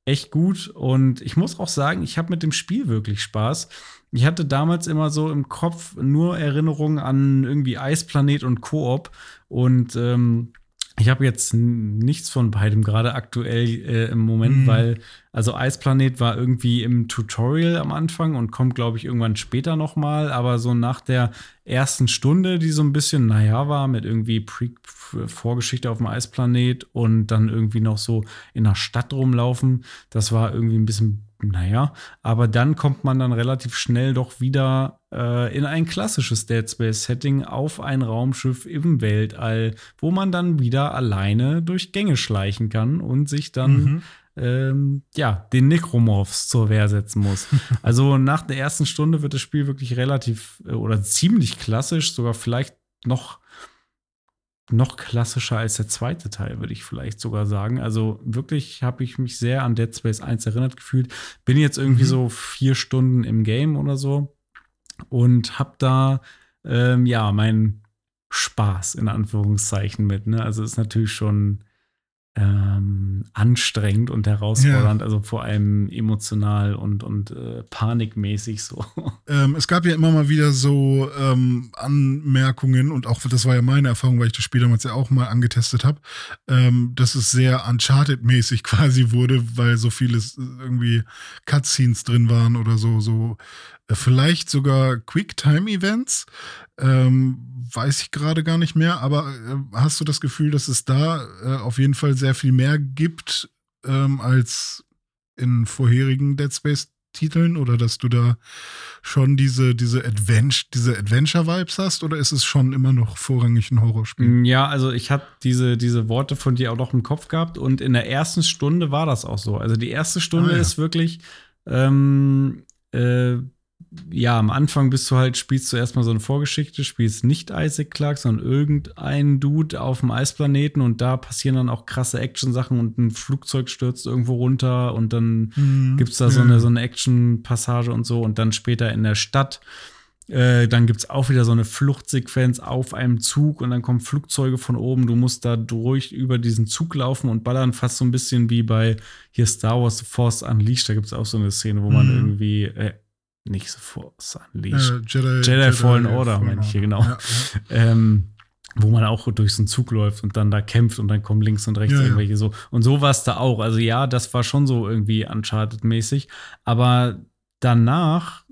echt gut. Und ich muss auch sagen, ich habe mit dem Spiel wirklich Spaß. Ich hatte damals immer so im Kopf nur Erinnerungen an irgendwie Eisplanet und Koop und ähm, ich habe jetzt nichts von beidem gerade aktuell äh, im Moment, mhm. weil also Eisplanet war irgendwie im Tutorial am Anfang und kommt glaube ich irgendwann später noch mal, aber so nach der ersten Stunde, die so ein bisschen naja war mit irgendwie Pre Vorgeschichte auf dem Eisplanet und dann irgendwie noch so in der Stadt rumlaufen, das war irgendwie ein bisschen naja, aber dann kommt man dann relativ schnell doch wieder in ein klassisches Dead Space-Setting auf ein Raumschiff im Weltall, wo man dann wieder alleine durch Gänge schleichen kann und sich dann mhm. ähm, ja, den Necromorphs zur Wehr setzen muss. (laughs) also nach der ersten Stunde wird das Spiel wirklich relativ äh, oder ziemlich klassisch, sogar vielleicht noch noch klassischer als der zweite Teil, würde ich vielleicht sogar sagen. Also wirklich habe ich mich sehr an Dead Space 1 erinnert gefühlt. Bin jetzt irgendwie mhm. so vier Stunden im Game oder so und habe da ähm, ja meinen Spaß in Anführungszeichen mit. Ne? Also ist natürlich schon ähm, anstrengend und herausfordernd, ja. also vor allem emotional und, und äh, panikmäßig so. (laughs) Ähm, es gab ja immer mal wieder so ähm, Anmerkungen und auch das war ja meine Erfahrung, weil ich das Spiel damals ja auch mal angetestet habe, ähm, dass es sehr Uncharted-mäßig (laughs) quasi wurde, weil so vieles irgendwie Cutscenes drin waren oder so, so äh, vielleicht sogar Quicktime-Events. Ähm, weiß ich gerade gar nicht mehr, aber äh, hast du das Gefühl, dass es da äh, auf jeden Fall sehr viel mehr gibt ähm, als in vorherigen Dead Space Titeln oder dass du da schon diese, diese, Advent diese Adventure-Vibes hast oder ist es schon immer noch vorrangig ein Horrorspiel? Mm, ja, also ich habe diese, diese Worte von dir auch noch im Kopf gehabt und in der ersten Stunde war das auch so. Also die erste Stunde ah, ja. ist wirklich ähm, äh, ja, am Anfang bist du halt, spielst du erstmal so eine Vorgeschichte, spielst nicht Isaac Clark, sondern irgendeinen Dude auf dem Eisplaneten und da passieren dann auch krasse Action-Sachen und ein Flugzeug stürzt irgendwo runter und dann mhm. gibt es da so eine, so eine Action-Passage und so und dann später in der Stadt. Äh, dann gibt es auch wieder so eine Fluchtsequenz auf einem Zug und dann kommen Flugzeuge von oben. Du musst da durch über diesen Zug laufen und ballern fast so ein bisschen wie bei hier Star Wars The Force Unleashed. Da gibt es auch so eine Szene, wo man mhm. irgendwie äh, nicht so Force Unleashed. Äh, Jedi, Jedi, Jedi, Fallen Order, meine ich hier, genau. Ja, ja. (laughs) Ähm, wo man auch durch so einen Zug läuft und dann da kämpft und dann kommen links und rechts ja, irgendwelche so. Und so war es da auch. Also ja, das war schon so irgendwie Uncharted-mäßig. Aber danach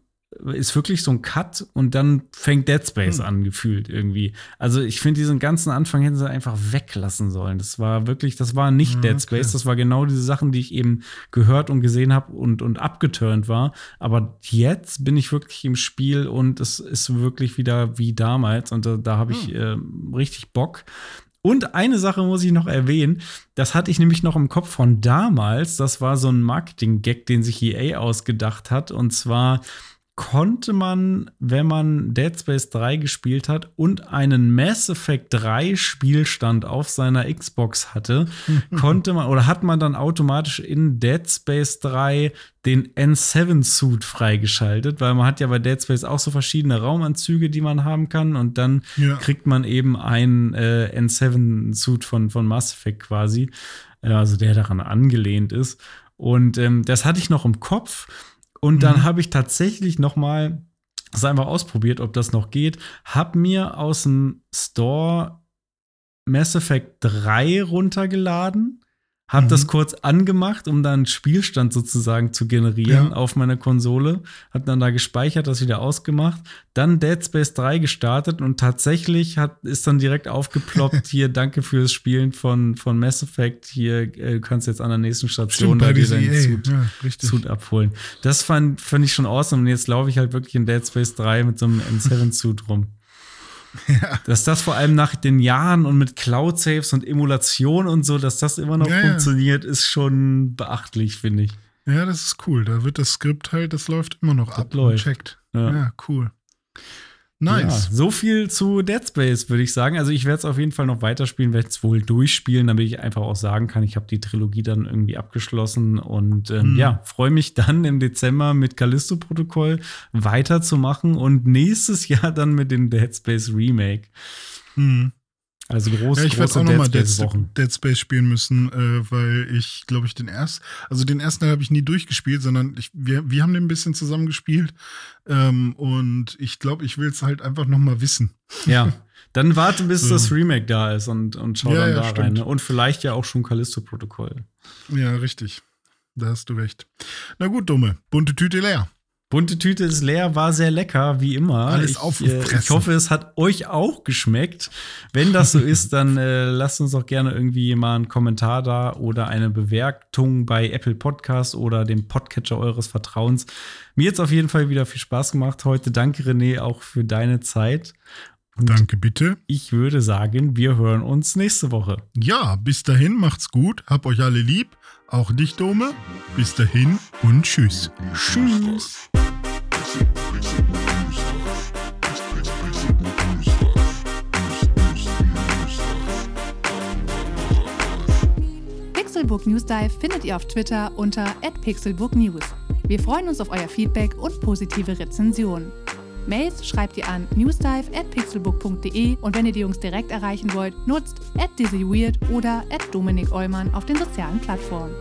ist wirklich so ein Cut und dann fängt Dead Space hm. an, gefühlt irgendwie. Also ich finde, diesen ganzen Anfang hätten sie einfach weglassen sollen. Das war wirklich, das war nicht hm, Dead Space, das war genau diese Sachen, die ich eben gehört und gesehen habe und, und abgeturnt war. Aber jetzt bin ich wirklich im Spiel und es ist wirklich wieder wie damals und da, da habe ich hm. äh, richtig Bock. Und eine Sache muss ich noch erwähnen, das hatte ich nämlich noch im Kopf von damals. Das war so ein Marketing-Gag, den sich EA ausgedacht hat. Und zwar konnte man, wenn man Dead Space 3 gespielt hat und einen Mass Effect 3 Spielstand auf seiner Xbox hatte, (laughs) konnte man oder hat man dann automatisch in Dead Space 3 den N7-Suit freigeschaltet, weil man hat ja bei Dead Space auch so verschiedene Raumanzüge, die man haben kann und dann ja. kriegt man eben einen äh, N7-Suit von, von Mass Effect quasi. also der daran angelehnt ist. Und ähm, das hatte ich noch im Kopf. Und dann Mhm. habe ich tatsächlich noch mal das einfach ausprobiert, ob das noch geht. Hab mir aus dem Store Mass Effect 3 runtergeladen. Hab Mhm. das kurz angemacht, um dann Spielstand sozusagen zu generieren Ja. auf meiner Konsole. Hab dann da gespeichert, das wieder ausgemacht. Dann Dead Space 3 gestartet und tatsächlich hat, ist dann direkt aufgeploppt, (laughs) hier, danke fürs Spielen von, von Mass Effect. Hier äh, kannst du jetzt an der nächsten Station Stimmt, da bei dir deinen. Suit, Ja. Suit abholen. Das fand, fand ich schon awesome. Und jetzt laufe ich halt wirklich in Dead Space 3 mit so einem N7-Suit rum. Ja. (laughs) Dass das vor allem nach den Jahren und mit Cloud-Saves und Emulation und so, dass das immer noch Ja, funktioniert, ist schon beachtlich, finde ich. ja, das ist cool. Da wird das Skript halt, das läuft immer noch ab läuft. und checkt. Ja. Ja, cool. Nice. Ja, so viel zu Dead Space, würde ich sagen. Also ich werde es auf jeden Fall noch weiterspielen, werde es wohl durchspielen, damit ich einfach auch sagen kann, ich habe die Trilogie dann irgendwie abgeschlossen und ähm, Mhm. ja, freue mich dann im Dezember mit Callisto-Protokoll weiterzumachen und nächstes (laughs) Jahr dann mit dem Dead Space Remake. Hm. Also groß, Ja, ich werde auch nochmal Dead, Wochen. Dead Space spielen müssen, äh, weil ich, glaube ich, den ersten, also den ersten habe ich nie durchgespielt, sondern ich, wir, wir haben den ein bisschen zusammen gespielt. Ähm, und ich glaube, ich will es halt einfach nochmal wissen. Ja. (laughs) Dann warte, bis So. das Remake da ist und, und schau Ja, dann ja, da rein. stimmt. Ne? Und vielleicht ja auch schon Callisto-Protokoll. Ja, richtig. Da hast du recht. Na gut, Dumme. Bunte Tüte leer. Bunte Tüte ist leer, war sehr lecker, wie immer. Alles ich, aufgefressen. äh, ich hoffe, es hat euch auch geschmeckt. Wenn das so ist, dann äh, lasst uns doch gerne irgendwie mal einen Kommentar da oder eine Bewertung bei Apple Podcast oder dem Podcatcher eures Vertrauens. Mir jetzt auf jeden Fall wieder viel Spaß gemacht heute. Danke, René, auch für deine Zeit. Und Danke, bitte. ich würde sagen, wir hören uns nächste Woche. Ja, bis dahin macht's gut. Hab euch alle lieb. Auch dich, Dome. Bis dahin und tschüss. Tschüss. Pixelbook News Dive findet ihr auf Twitter unter @pixelbooknews. Wir freuen uns auf euer Feedback und positive Rezensionen. Mails schreibt ihr an newsdive@pixelbook.de und wenn ihr die Jungs direkt erreichen wollt, nutzt @dizzyweird oder @dominik Eulmann auf den sozialen Plattformen.